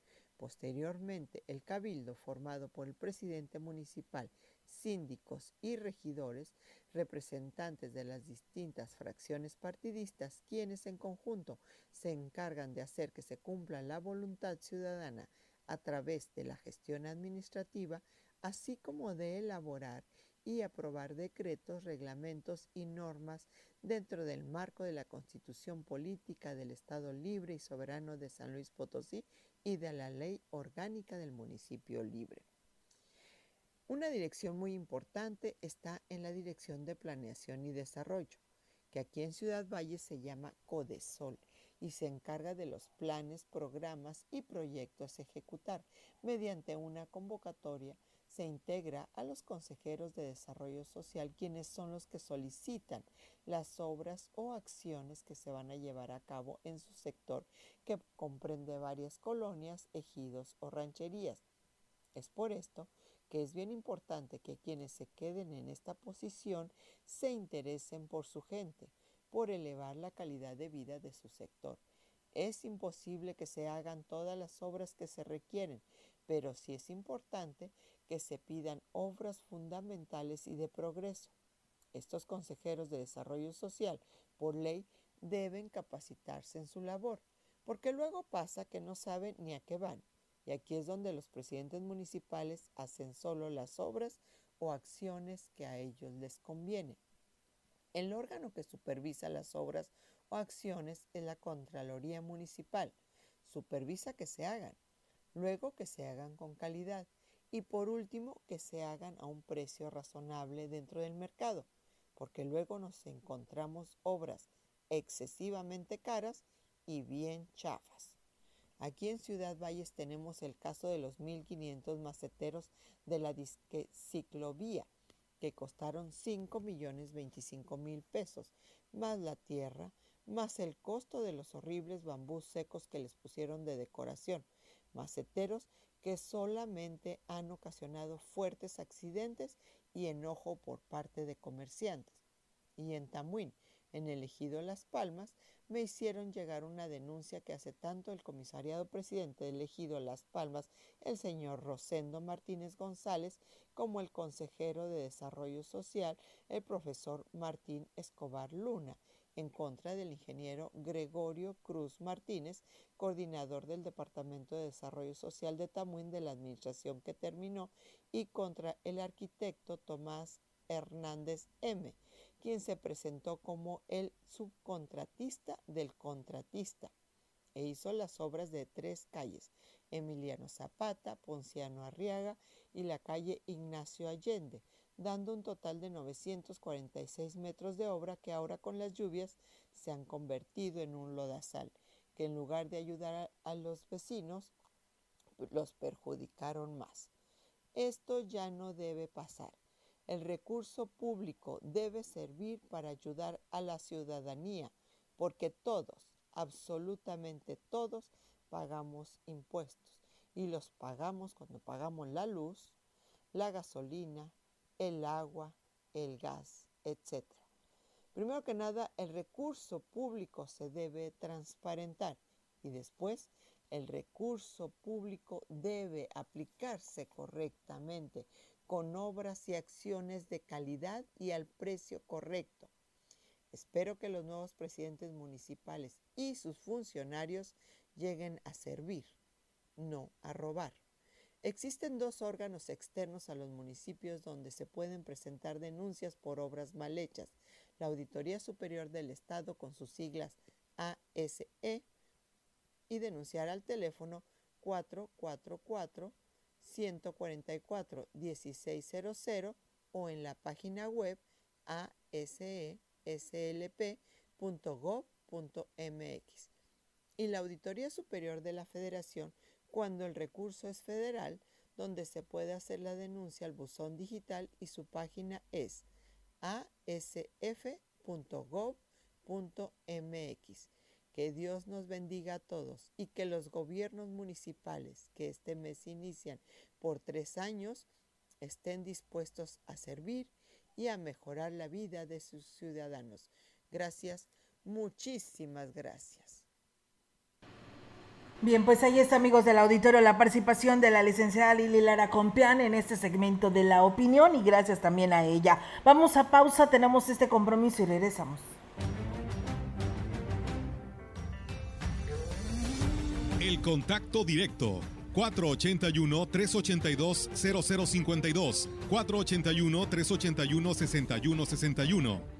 Posteriormente, el cabildo formado por el presidente municipal, síndicos y regidores, representantes de las distintas fracciones partidistas, quienes en conjunto se encargan de hacer que se cumpla la voluntad ciudadana a través de la gestión administrativa, así como de elaborar y aprobar decretos, reglamentos y normas dentro del marco de la Constitución Política del Estado Libre y Soberano de San Luis Potosí y de la Ley Orgánica del Municipio Libre. Una dirección muy importante está en la Dirección de Planeación y Desarrollo, que aquí en Ciudad Valle se llama CODESOL y se encarga de los planes, programas y proyectos a ejecutar mediante una convocatoria se integra a los consejeros de desarrollo social, quienes son los que solicitan las obras o acciones que se van a llevar a cabo en su sector, que comprende varias colonias, ejidos o rancherías. Es por esto que es bien importante que quienes se queden en esta posición se interesen por su gente, por elevar la calidad de vida de su sector. Es imposible que se hagan todas las obras que se requieren, pero sí es importante que se pidan obras fundamentales y de progreso. Estos consejeros de desarrollo social, por ley, deben capacitarse en su labor, porque luego pasa que no saben ni a qué van. Y aquí es donde los presidentes municipales hacen solo las obras o acciones que a ellos les conviene. El órgano que supervisa las obras o acciones es la Contraloría Municipal. Supervisa que se hagan, luego que se hagan con calidad y por último que se hagan a un precio razonable dentro del mercado, porque luego nos encontramos obras excesivamente caras y bien chafas. Aquí en Ciudad Valles tenemos el caso de los 1.500 maceteros de la ciclovía, que costaron 5 millones 25 mil pesos, más la tierra, más el costo de los horribles bambús secos que les pusieron de decoración, maceteros que solamente han ocasionado fuertes accidentes y enojo por parte de comerciantes. Y en Tamuín, en el ejido Las Palmas, me hicieron llegar una denuncia que hace tanto el comisariado presidente del ejido Las Palmas, el señor Rosendo Martínez González, como el consejero de Desarrollo Social, el profesor Martín Escobar Luna, en contra del ingeniero Gregorio Cruz Martínez, coordinador del Departamento de Desarrollo Social de Tamuín de la administración que terminó, y contra el arquitecto Tomás Hernández M., quien se presentó como el subcontratista del contratista e hizo las obras de tres calles, Emiliano Zapata, Ponciano Arriaga y la calle Ignacio Allende, dando un total de 946 metros de obra que ahora con las lluvias se han convertido en un lodazal, que en lugar de ayudar a, los vecinos, los perjudicaron más. Esto ya no debe pasar. El recurso público debe servir para ayudar a la ciudadanía, porque todos, absolutamente todos, pagamos impuestos y los pagamos cuando pagamos la luz, la gasolina, el agua, el gas, etc. Primero que nada, el recurso público se debe transparentar y después el recurso público debe aplicarse correctamente con obras y acciones de calidad y al precio correcto. Espero que los nuevos presidentes municipales y sus funcionarios lleguen a servir, no a robar. Existen dos órganos externos a los municipios donde se pueden presentar denuncias por obras mal hechas. La Auditoría Superior del Estado con sus siglas ASE y denunciar al teléfono 444 144 1600 o en la página web aseslp.gov.mx. Y la Auditoría Superior de la Federación cuando el recurso es federal, donde se puede hacer la denuncia al buzón digital y su página es asf.gov.mx. Que Dios nos bendiga a todos y que los gobiernos municipales que este mes inician por tres años estén dispuestos a servir y a mejorar la vida de sus ciudadanos. Gracias, muchísimas gracias. Bien, pues ahí está, amigos del auditorio, la participación de la licenciada Lili Lara Compián en este segmento de la opinión y gracias también a ella. Vamos a pausa, tenemos este compromiso y regresamos. El contacto directo 481-382-0052, 481-381-6161.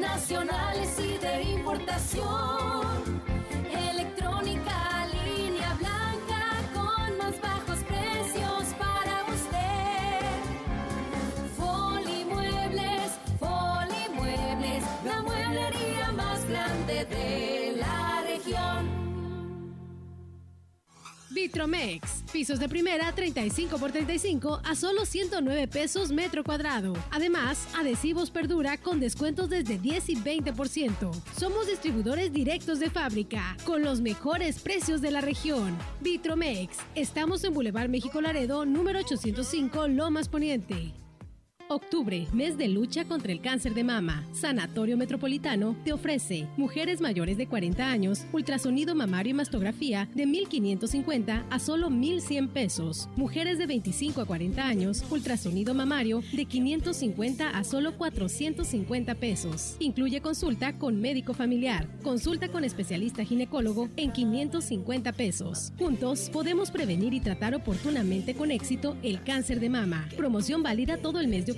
nacionales y de importación. Vitromex. Pisos de primera 35 por 35 a solo 109 pesos metro cuadrado. Además, adhesivos perdura con descuentos desde 10 y 20%. Somos distribuidores directos de fábrica con los mejores precios de la región. Vitromex. Estamos en Boulevard México Laredo, número 805, Lomas Poniente. Octubre, mes de lucha contra el cáncer de mama. Sanatorio Metropolitano te ofrece mujeres mayores de 40 años, ultrasonido mamario y mastografía de 1.550 a solo 1.100 pesos. Mujeres de 25 a 40 años, ultrasonido mamario de 550 a solo 450 pesos. Incluye consulta con médico familiar, consulta con especialista ginecólogo en 550 pesos. Juntos podemos prevenir y tratar oportunamente con éxito el cáncer de mama. Promoción válida todo el mes de octubre.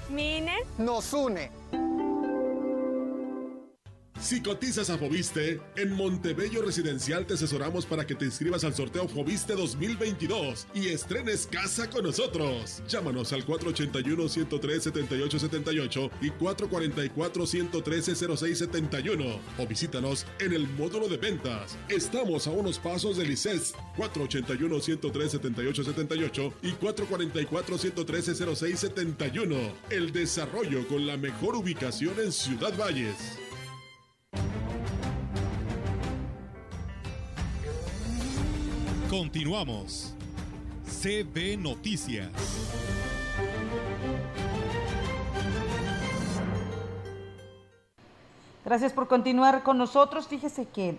¿Mi INE? Nos une. Si cotizas a Fobiste, en Montebello Residencial te asesoramos para que te inscribas al sorteo Fobiste 2022 y estrenes casa con nosotros. Llámanos al 481-103-7878 y 444-113-0671 o visítanos en el módulo de ventas. Estamos a unos pasos del ICES 481-103-7878 y 444-113-0671. El desarrollo con la mejor ubicación en Ciudad Valles. Continuamos. CB Noticias. Gracias por continuar con nosotros. Fíjese que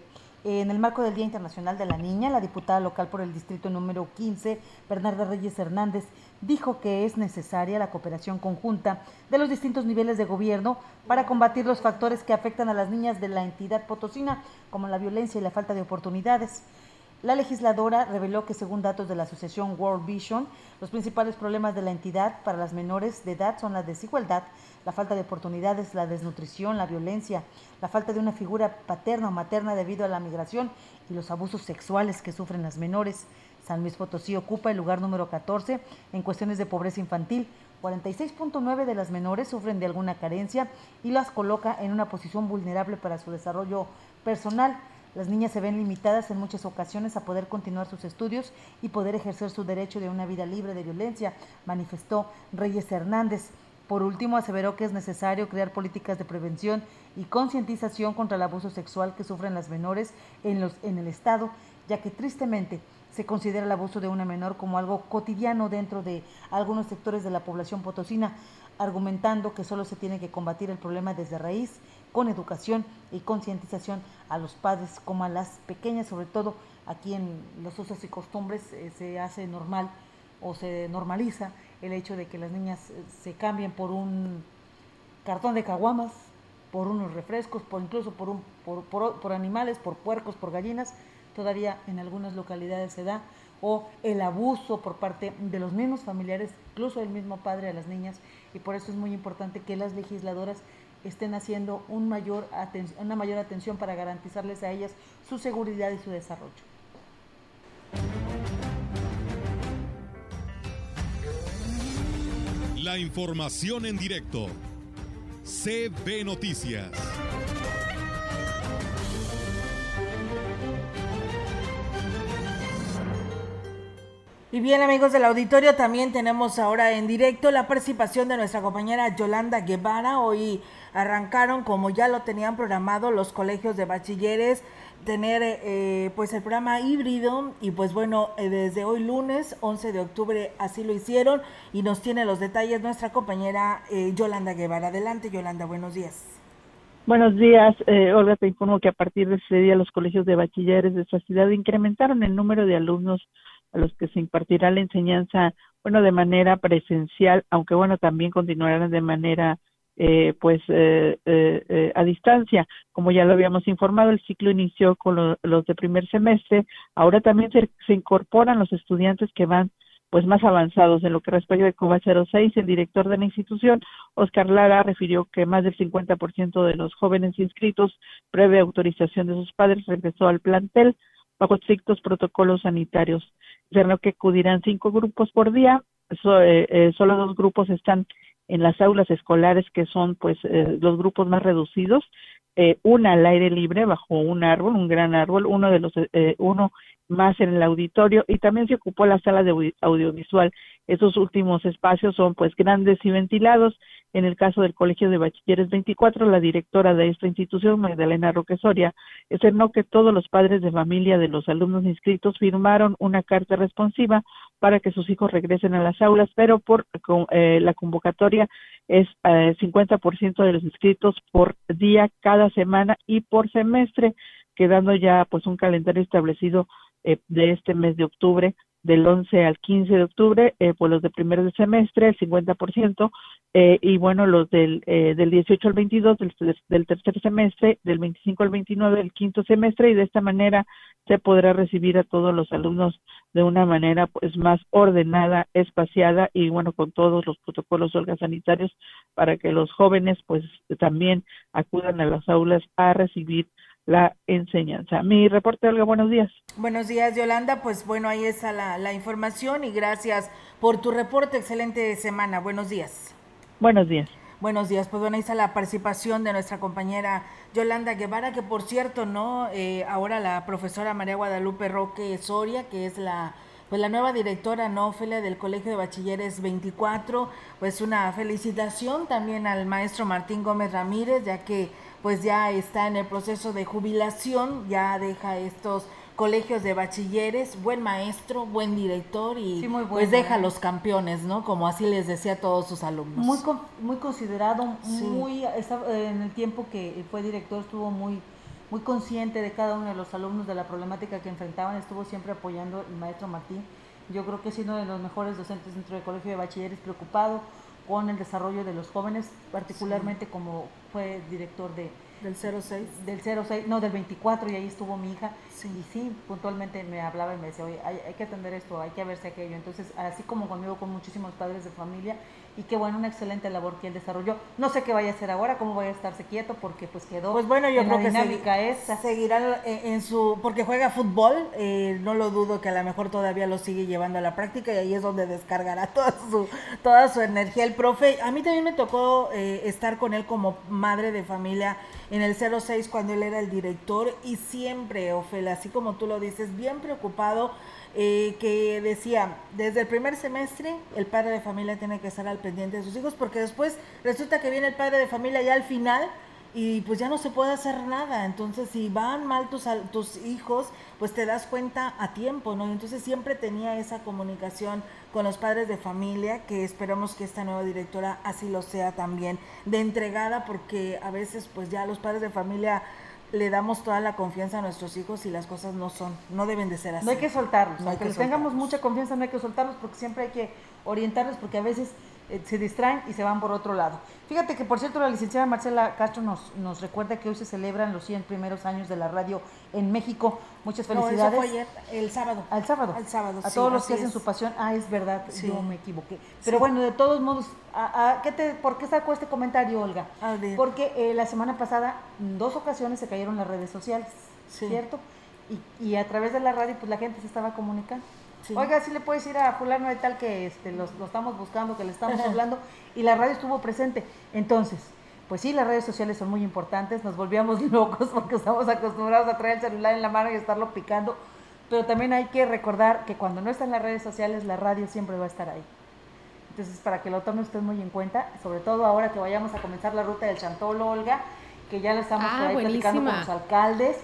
eh, en el marco del Día Internacional de la Niña, la diputada local por el distrito número 15, Bernarda Reyes Hernández, dijo que es necesaria la cooperación conjunta de los distintos niveles de gobierno para combatir los factores que afectan a las niñas de la entidad potosina, como la violencia y la falta de oportunidades. La legisladora reveló que según datos de la asociación World Vision, los principales problemas de la entidad para las menores de edad son la desigualdad, la falta de oportunidades, la desnutrición, la violencia, la falta de una figura paterna o materna debido a la migración y los abusos sexuales que sufren las menores. San Luis Potosí ocupa el lugar número 14 en cuestiones de pobreza infantil. 46.9 de las menores sufren de alguna carencia y las coloca en una posición vulnerable para su desarrollo personal. Las niñas se ven limitadas en muchas ocasiones a poder continuar sus estudios y poder ejercer su derecho de una vida libre de violencia, manifestó Reyes Hernández. Por último, aseveró que es necesario crear políticas de prevención y concientización contra el abuso sexual que sufren las menores en, los, en el Estado, ya que tristemente se considera el abuso de una menor como algo cotidiano dentro de algunos sectores de la población potosina, argumentando que solo se tiene que combatir el problema desde raíz con educación y concientización a los padres como a las pequeñas, sobre todo aquí en los usos y costumbres eh, se hace normal o se normaliza el hecho de que las niñas eh, se cambien por un cartón de caguamas, por unos refrescos, por incluso por, un, por, por, por animales, por puercos, por gallinas, todavía en algunas localidades se da, o el abuso por parte de los mismos familiares, incluso del mismo padre a las niñas, y por eso es muy importante que las legisladoras estén haciendo una mayor atención para garantizarles a ellas su seguridad y su desarrollo. La información en directo. CB Noticias. Y bien amigos del auditorio, también tenemos ahora en directo la participación de nuestra compañera Yolanda Guevara. Hoy arrancaron, como ya lo tenían programado, los colegios de bachilleres, tener eh, pues el programa híbrido y pues bueno, eh, desde hoy lunes 11 de octubre así lo hicieron y nos tiene los detalles nuestra compañera eh, Yolanda Guevara. Adelante Yolanda, buenos días. Buenos días, Olga, te informo que a partir de ese día los colegios de bachilleres de esta ciudad incrementaron el número de alumnos a los que se impartirá la enseñanza, bueno, de manera presencial, aunque bueno, también continuarán de manera eh, pues eh, eh, a distancia. Como ya lo habíamos informado, el ciclo inició con los de primer semestre. Ahora también se, incorporan los estudiantes que van pues más avanzados en lo que respecta al COVA 06. El director de la institución, Oscar Lara, refirió que más del 50% de los jóvenes inscritos, previa autorización de sus padres, regresó al plantel bajo estrictos protocolos sanitarios. Dijeron que acudirán cinco grupos por día, eh, eh, solo dos grupos están en las aulas escolares que son pues eh, los grupos más reducidos eh, una al aire libre bajo un árbol, un gran árbol, uno de los, eh, uno más en el auditorio y también se ocupó la sala de audiovisual. Esos últimos espacios son pues grandes y ventilados. En el caso del Colegio de Bachilleres 24, la directora de esta institución, Magdalena Roque Soria, externó que todos los padres de familia de los alumnos inscritos firmaron una carta responsiva para que sus hijos regresen a las aulas, pero por eh, la convocatoria es eh, 50% de los inscritos por día cada semana y por semestre, quedando ya pues un calendario establecido eh, de este mes de octubre del 11 al 15 de octubre, eh, pues los de primer semestre, el 50%, eh, y bueno, los del, eh, del 18 al 22, del, del, tercer semestre, del 25 al 29, del quinto semestre, y de esta manera se podrá recibir a todos los alumnos de una manera pues más ordenada, espaciada y bueno, con todos los protocolos sanitarios para que los jóvenes pues también acudan a las aulas a recibir la enseñanza. Mi reporte, Olga, buenos días. Buenos días, Yolanda. Pues bueno, ahí está la, la información y gracias por tu reporte. Excelente semana. Buenos días. Buenos días. Buenos días, pues bueno, ahí está la participación de nuestra compañera Yolanda Guevara, que por cierto, ¿no? Eh, ahora la profesora María Guadalupe Roque Soria, que es la pues la nueva directora, ¿no? Ofelia del Colegio de Bachilleres 24, pues una felicitación también al maestro Martín Gómez Ramírez, ya que pues ya está en el proceso de jubilación, ya deja estos colegios de bachilleres, buen maestro, buen director y pues deja los campeones, ¿no? Como así les decía a todos sus alumnos. Muy muy considerado, muy en el tiempo que fue director estuvo muy muy consciente de cada uno de los alumnos de la problemática que enfrentaban, estuvo siempre apoyando el maestro Martín. Yo creo que es uno de los mejores docentes dentro del colegio de bachilleres, preocupado con el desarrollo de los jóvenes, particularmente como fue director de, del 06. Del 06, no, del 24, y ahí estuvo mi hija. Y sí, puntualmente me hablaba y me decía, oye, hay, hay, que atender esto, hay que verse aquello. Entonces, así como conmigo, con muchísimos padres de familia, y qué bueno, una excelente labor que él desarrolló. No sé qué vaya a hacer ahora, cómo vaya a estarse quieto, porque pues quedó pues bueno, yo en creo la que dinámica segui- esa. seguirá en, en su, porque juega fútbol, eh, no lo dudo que a lo mejor todavía lo sigue llevando a la práctica y ahí es donde descargará toda su, toda su energía el profe. A mí también me tocó eh, estar con él como madre de familia en el 06 cuando él era el director y siempre, Ofel, así como tú lo dices, bien preocupado eh, que decía, desde el primer semestre el padre de familia tiene que estar al pendiente de sus hijos porque después resulta que viene el padre de familia ya al final y pues ya no se puede hacer nada. Entonces, si van mal tus, tus hijos, pues te das cuenta a tiempo, ¿no? Entonces siempre tenía esa comunicación con los padres de familia, que esperamos que esta nueva directora así lo sea también, de entregada, porque a veces pues ya los padres de familia le damos toda la confianza a nuestros hijos y las cosas no son, no deben de ser así. No hay que soltarlos, No aunque que les tengamos mucha confianza, no hay que soltarlos porque siempre hay que orientarlos porque a veces se distraen y se van por otro lado. Fíjate que, por cierto, la licenciada Marcela Castro nos, nos recuerda que hoy se celebran los 100 primeros años de la radio en México. Muchas No, eso felicidades. fue ayer, el sábado. Al sábado. Al sábado, A sí, todos los que hacen es. su pasión. Ah, es verdad, Sí. yo me equivoqué. Pero Sí. bueno, de todos modos, ¿a, a- qué te, ¿por qué sacó este comentario, Olga? Porque eh, la semana pasada, en dos ocasiones se cayeron las redes sociales, ¿cierto? Y, y a través de la radio, pues la gente se estaba comunicando. Sí. Oiga, sí le puedes ir a fulano de tal que este, los- lo estamos buscando, que le estamos hablando, y la radio estuvo presente. Entonces, pues sí, las redes sociales son muy importantes, nos volvíamos locos porque estamos acostumbrados a traer el celular en la mano y estarlo picando, pero también hay que recordar que cuando no están las redes sociales, la radio siempre va a estar ahí. Entonces, para que lo tome usted muy en cuenta, sobre todo ahora que vayamos a comenzar la ruta del Chantolo, Olga, que ya la estamos Ah, por ahí platicando con los alcaldes.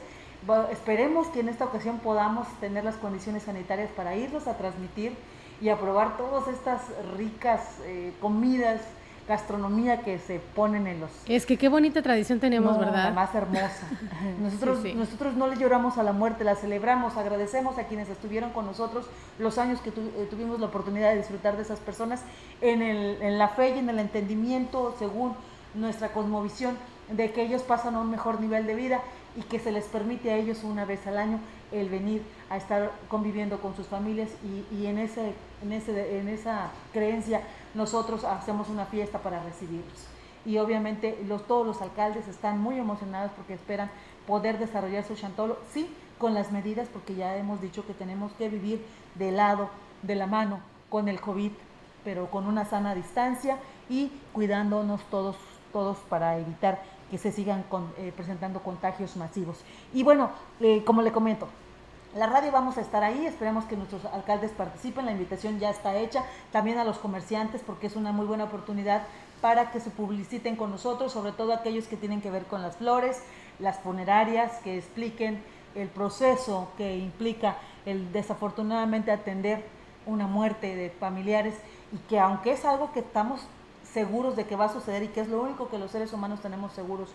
Esperemos que en esta ocasión podamos tener las condiciones sanitarias para irlos a transmitir y a probar todas estas ricas eh, comidas, gastronomía que se ponen en los Es que qué bonita tradición tenemos, no, ¿verdad? La más hermosa. Nosotros, Sí, sí. nosotros no le lloramos a la muerte, la celebramos, agradecemos a quienes estuvieron con nosotros los años que tu- eh, tuvimos la oportunidad de disfrutar de esas personas en, el, en la fe y en el entendimiento según nuestra cosmovisión de que ellos pasan a un mejor nivel de vida y que se les permite a ellos una vez al año el venir a estar conviviendo con sus familias y, y en, ese, en, ese, en esa creencia nosotros hacemos una fiesta para recibirlos. Y obviamente los, todos los alcaldes están muy emocionados porque esperan poder desarrollar su chantolo, sí, con las medidas, porque ya hemos dicho que tenemos que vivir de lado, de la mano, con el COVID, pero con una sana distancia y cuidándonos todos, todos para evitar que se sigan con, eh, presentando contagios masivos. Y bueno, eh, como le comento, la radio vamos a estar ahí, esperemos que nuestros alcaldes participen, la invitación ya está hecha, también a los comerciantes porque es una muy buena oportunidad para que se publiciten con nosotros, sobre todo aquellos que tienen que ver con las flores, las funerarias, que expliquen el proceso que implica el desafortunadamente atender una muerte de familiares y que aunque es algo que estamos seguros de que va a suceder y que es lo único que los seres humanos tenemos seguros,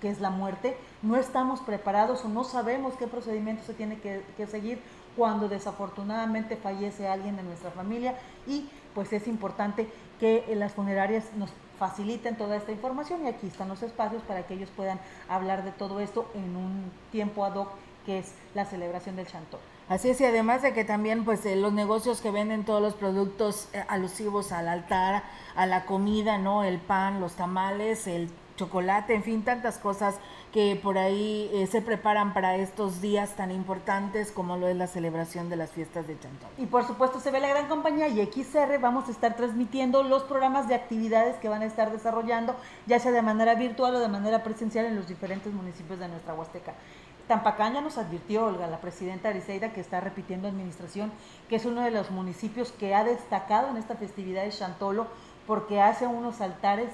que es la muerte, no estamos preparados o no sabemos qué procedimiento se tiene que, que seguir cuando desafortunadamente fallece alguien de nuestra familia y pues es importante que las funerarias nos faciliten toda esta información y aquí están los espacios para que ellos puedan hablar de todo esto en un tiempo ad hoc que es la celebración del chantón. Así es, y además de que también pues eh, los negocios que venden todos los productos eh, alusivos al altar, a la comida, ¿no? El pan, los tamales, el chocolate, en fin, tantas cosas que por ahí eh, se preparan para estos días tan importantes como lo es la celebración de las fiestas de Chantón. Y por supuesto se ve la gran compañía y XR vamos a estar transmitiendo los programas de actividades que van a estar desarrollando, ya sea de manera virtual o de manera presencial en los diferentes municipios de nuestra Huasteca. Tampacán ya nos advirtió, Olga, la presidenta Ariseida, que está repitiendo administración, que es uno de los municipios que ha destacado en esta festividad de Chantolo porque hace unos altares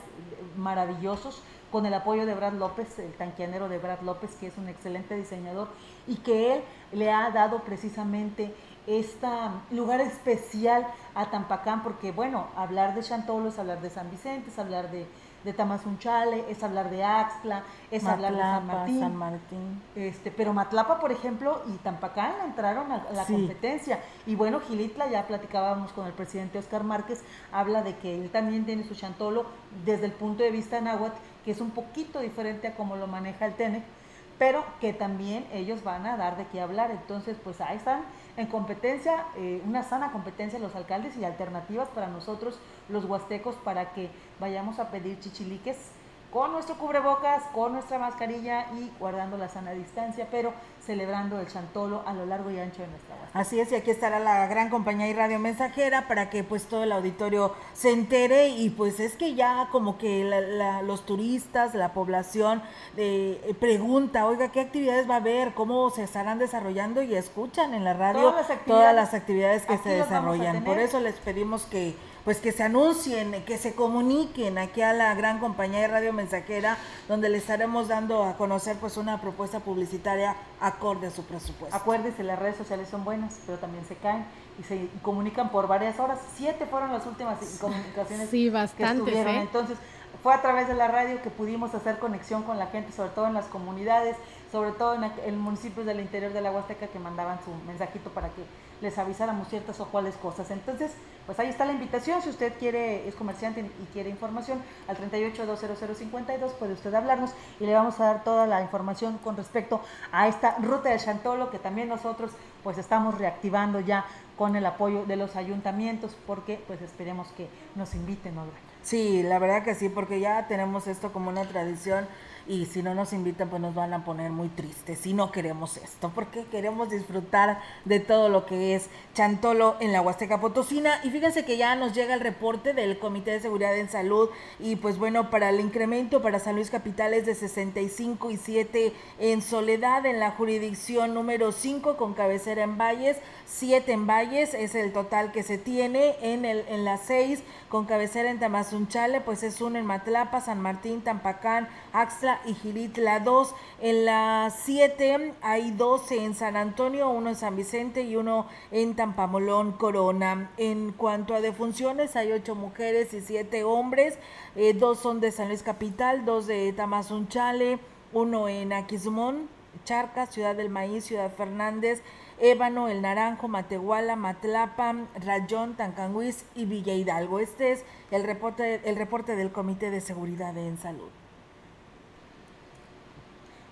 maravillosos con el apoyo de Brad López, el tanquianero de Brad López, que es un excelente diseñador y que él le ha dado precisamente este lugar especial a Tampacán, porque bueno, hablar de Chantolo es hablar de San Vicente, es hablar de de Tamazunchale, es hablar de Axtla, es hablar de San Martín. San Martín. Este, pero Matlapa, por ejemplo, y Tampacán entraron a, la competencia. Y bueno, Gilitla, ya platicábamos con el presidente Oscar Márquez, habla de que él también tiene su chantolo desde el punto de vista náhuatl, que es un poquito diferente a cómo lo maneja el TENEC, pero que también ellos van a dar de qué hablar. Entonces, pues ahí están en competencia, eh, una sana competencia los alcaldes y alternativas para nosotros los huastecos para que vayamos a pedir chichiliques con nuestro cubrebocas, con nuestra mascarilla y guardando la sana distancia, pero celebrando el chantolo a lo largo y ancho de nuestra Huasteca. Así es, y aquí estará la gran compañía y radio mensajera para que pues todo el auditorio se entere y pues es que ya como que los turistas, la población eh, pregunta, oiga, ¿qué actividades va a haber? ¿Cómo se estarán desarrollando? Y escuchan en la radio todas las actividades, que se desarrollan. Por eso les pedimos que pues que se anuncien, que se comuniquen aquí a la gran compañía de radio mensajera, donde le estaremos dando a conocer pues una propuesta publicitaria acorde a su presupuesto. Acuérdense, las redes sociales son buenas, pero también se caen y se comunican por varias horas. Siete fueron las últimas comunicaciones sí, que estuvieron. ¿eh? Entonces, fue a través de la radio que pudimos hacer conexión con la gente, sobre todo en las comunidades, sobre todo en el municipio del interior de la Huasteca que mandaban su mensajito para que les avisáramos ciertas o cuáles cosas. Entonces, pues ahí está la invitación. Si usted quiere, es comerciante y quiere información, al 38-200-52 puede usted hablarnos y le vamos a dar toda la información con respecto a esta ruta del Chantolo que también nosotros pues estamos reactivando ya con el apoyo de los ayuntamientos porque pues esperemos que nos inviten, Olga. Sí, la verdad que sí, porque ya tenemos esto como una tradición y si no nos invitan pues nos van a poner muy tristes y no queremos esto porque queremos disfrutar de todo lo que es Chantolo en la Huasteca Potosina. Y fíjense que ya nos llega el reporte del Comité de Seguridad en Salud y pues bueno para el incremento para San Luis Capital es de 65 y 7 en Soledad en la jurisdicción número 5 con cabecera en Valles 7 en Valles es el total que se tiene en el en la 6 con cabecera en Tamazunchale pues es uno en Matlapa San Martín Tampacán Axla y Gilitla 2. En la 7 hay 12 en San Antonio, uno en San Vicente y uno en Tampamolón, Corona. En cuanto a defunciones, hay 8 mujeres y 7 hombres. Eh, dos son de San Luis Capital, dos de Tamazunchale, uno en Aquismón, Charca, Ciudad del Maíz, Ciudad Fernández. Ébano, El Naranjo, Matehuala, Matlapa, Rayón, Tancanguis y Villa Hidalgo. Este es el reporte, el reporte del Comité de Seguridad en Salud.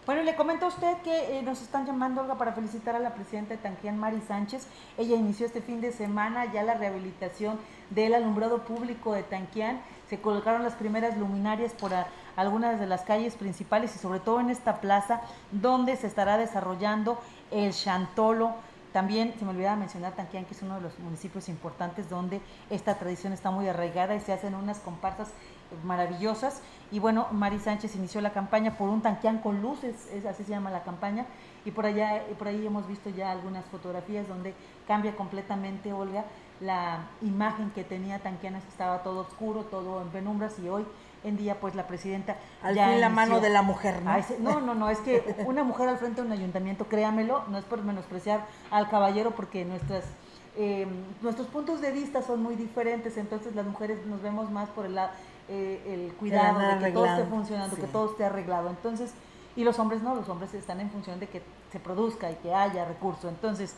Bueno, le comento a usted que eh, nos están llamando, Olga, para felicitar a la presidenta de Tanquián, Mari Sánchez. Ella inició este fin de semana ya la rehabilitación del alumbrado público de Tanquián. Se colocaron las primeras luminarias por algunas de las calles principales y sobre todo en esta plaza donde se estará desarrollando el Chantolo. También se me olvidaba mencionar Tanquián, que es uno de los municipios importantes donde esta tradición está muy arraigada y se hacen unas comparsas maravillosas. Y bueno, Mari Sánchez inició la campaña por un Tanquián con luces, es, así se llama la campaña. Y por allá, por ahí hemos visto ya algunas fotografías donde cambia completamente, Olga, la imagen que tenía Tanquián, estaba todo oscuro, todo en penumbras y hoy en día pues la presidenta Al ya fin la inició- mano de la mujer, ¿no? No, no, no, es que una mujer al frente de un ayuntamiento, créamelo, no es por menospreciar al caballero porque nuestras eh, nuestros puntos de vista son muy diferentes, entonces las mujeres nos vemos más por el, eh, el cuidado de que todo esté funcionando, que todo esté arreglado. Entonces, y los hombres no, los hombres están en función de que se produzca y que haya recurso. Entonces,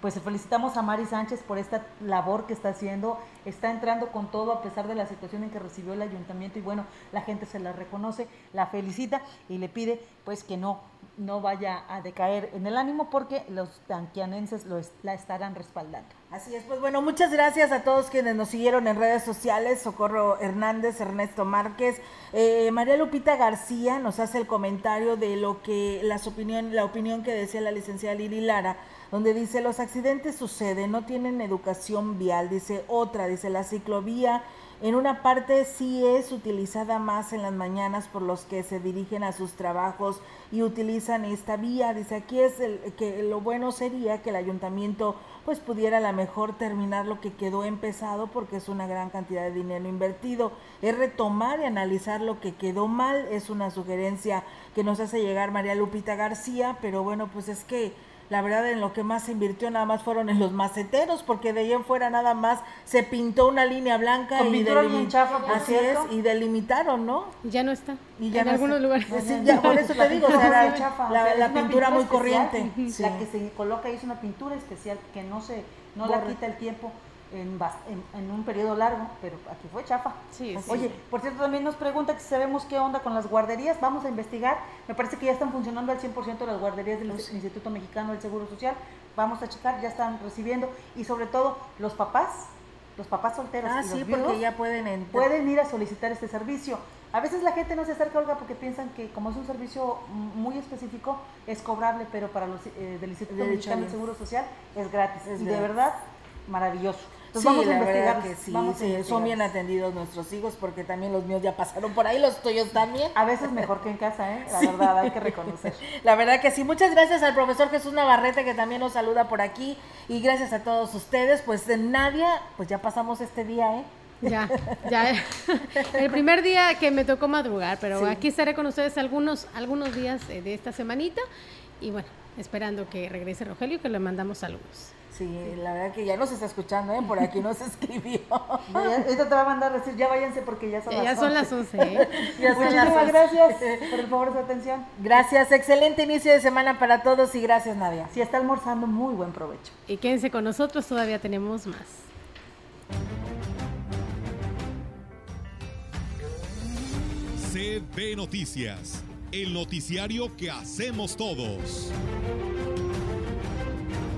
pues felicitamos a Mari Sánchez por esta labor que está haciendo, está entrando con todo a pesar de la situación en que recibió el ayuntamiento y bueno, la gente se la reconoce, la felicita y le pide pues que no no vaya a decaer en el ánimo porque los tanquianenses lo la estarán respaldando. Así es, pues bueno, muchas gracias a todos quienes nos siguieron en redes sociales, Socorro Hernández, Ernesto Márquez, eh, María Lupita García nos hace el comentario de lo que las opinión, la opinión que decía la licenciada Lili Lara, donde dice los accidentes suceden, no tienen educación vial, dice otra, dice la ciclovía en una parte sí es utilizada más en las mañanas por los que se dirigen a sus trabajos y utilizan esta vía. Dice aquí es el, que lo bueno sería que el ayuntamiento pues pudiera a lo mejor terminar lo que quedó empezado porque es una gran cantidad de dinero invertido. Es retomar y analizar lo que quedó mal. Es una sugerencia que nos hace llegar María Lupita García, pero bueno, pues es que la verdad en lo que más se invirtió nada más fueron en los maceteros, porque de ahí en fuera nada más se pintó una línea blanca Con y pintura delimi- bien chafa, por así cierto. es, y delimitaron, ¿no? Ya no está. Y ya en no algunos está. lugares. Pues sí, ya, por eso te digo, o sea, pintura la, chafa, o la- sea, es la una pintura muy especial, corriente. Sí. La que se coloca ahí es una pintura especial que no se no la quita el tiempo en, en, en un periodo largo, pero aquí fue chafa. Sí, sí. Oye, por cierto, también nos pregunta que si sabemos qué onda con las guarderías. Vamos a investigar. Me parece que ya están funcionando al 100% las guarderías del Instituto Mexicano del Seguro Social. Vamos a checar, ya están recibiendo. Y sobre todo, los papás, los papás solteros Ah, y sí, los porque ya pueden entrar. pueden ir a solicitar este servicio. A veces la gente no se acerca, Olga, porque piensan que como es un servicio muy específico, es cobrable, pero para los eh, del Instituto De Mexicano del Seguro Social es gratis. Es y de verdad, maravilloso. Entonces sí, vamos a la verdad investigar. que sí, vamos a sí, son bien atendidos nuestros hijos porque también los míos ya pasaron por ahí, los tuyos también. A veces mejor que en casa, ¿eh? La Sí. verdad, hay que reconocer. La verdad que sí. Muchas gracias al profesor Jesús Navarrete que también nos saluda por aquí y gracias a todos ustedes. Pues Nadia, pues ya pasamos este día, ¿eh? Ya, ya. El primer día que me tocó madrugar, pero Sí. aquí estaré con ustedes algunos, algunos días eh, de esta semanita y bueno, esperando que regrese Rogelio que le mandamos saludos. Sí, la verdad que ya nos está escuchando, ¿eh? Por aquí nos escribió. Ya- Esto te va a mandar a decir, ya váyanse porque ya son Ya las son 11. las 11, ¿eh? Ya son las Muchísimas 11. gracias por el favor de su atención. Gracias, excelente inicio de semana para todos y gracias Nadia. Si está almorzando, muy buen provecho. Y quédense con nosotros, todavía tenemos más. CB Noticias, el noticiario que hacemos todos.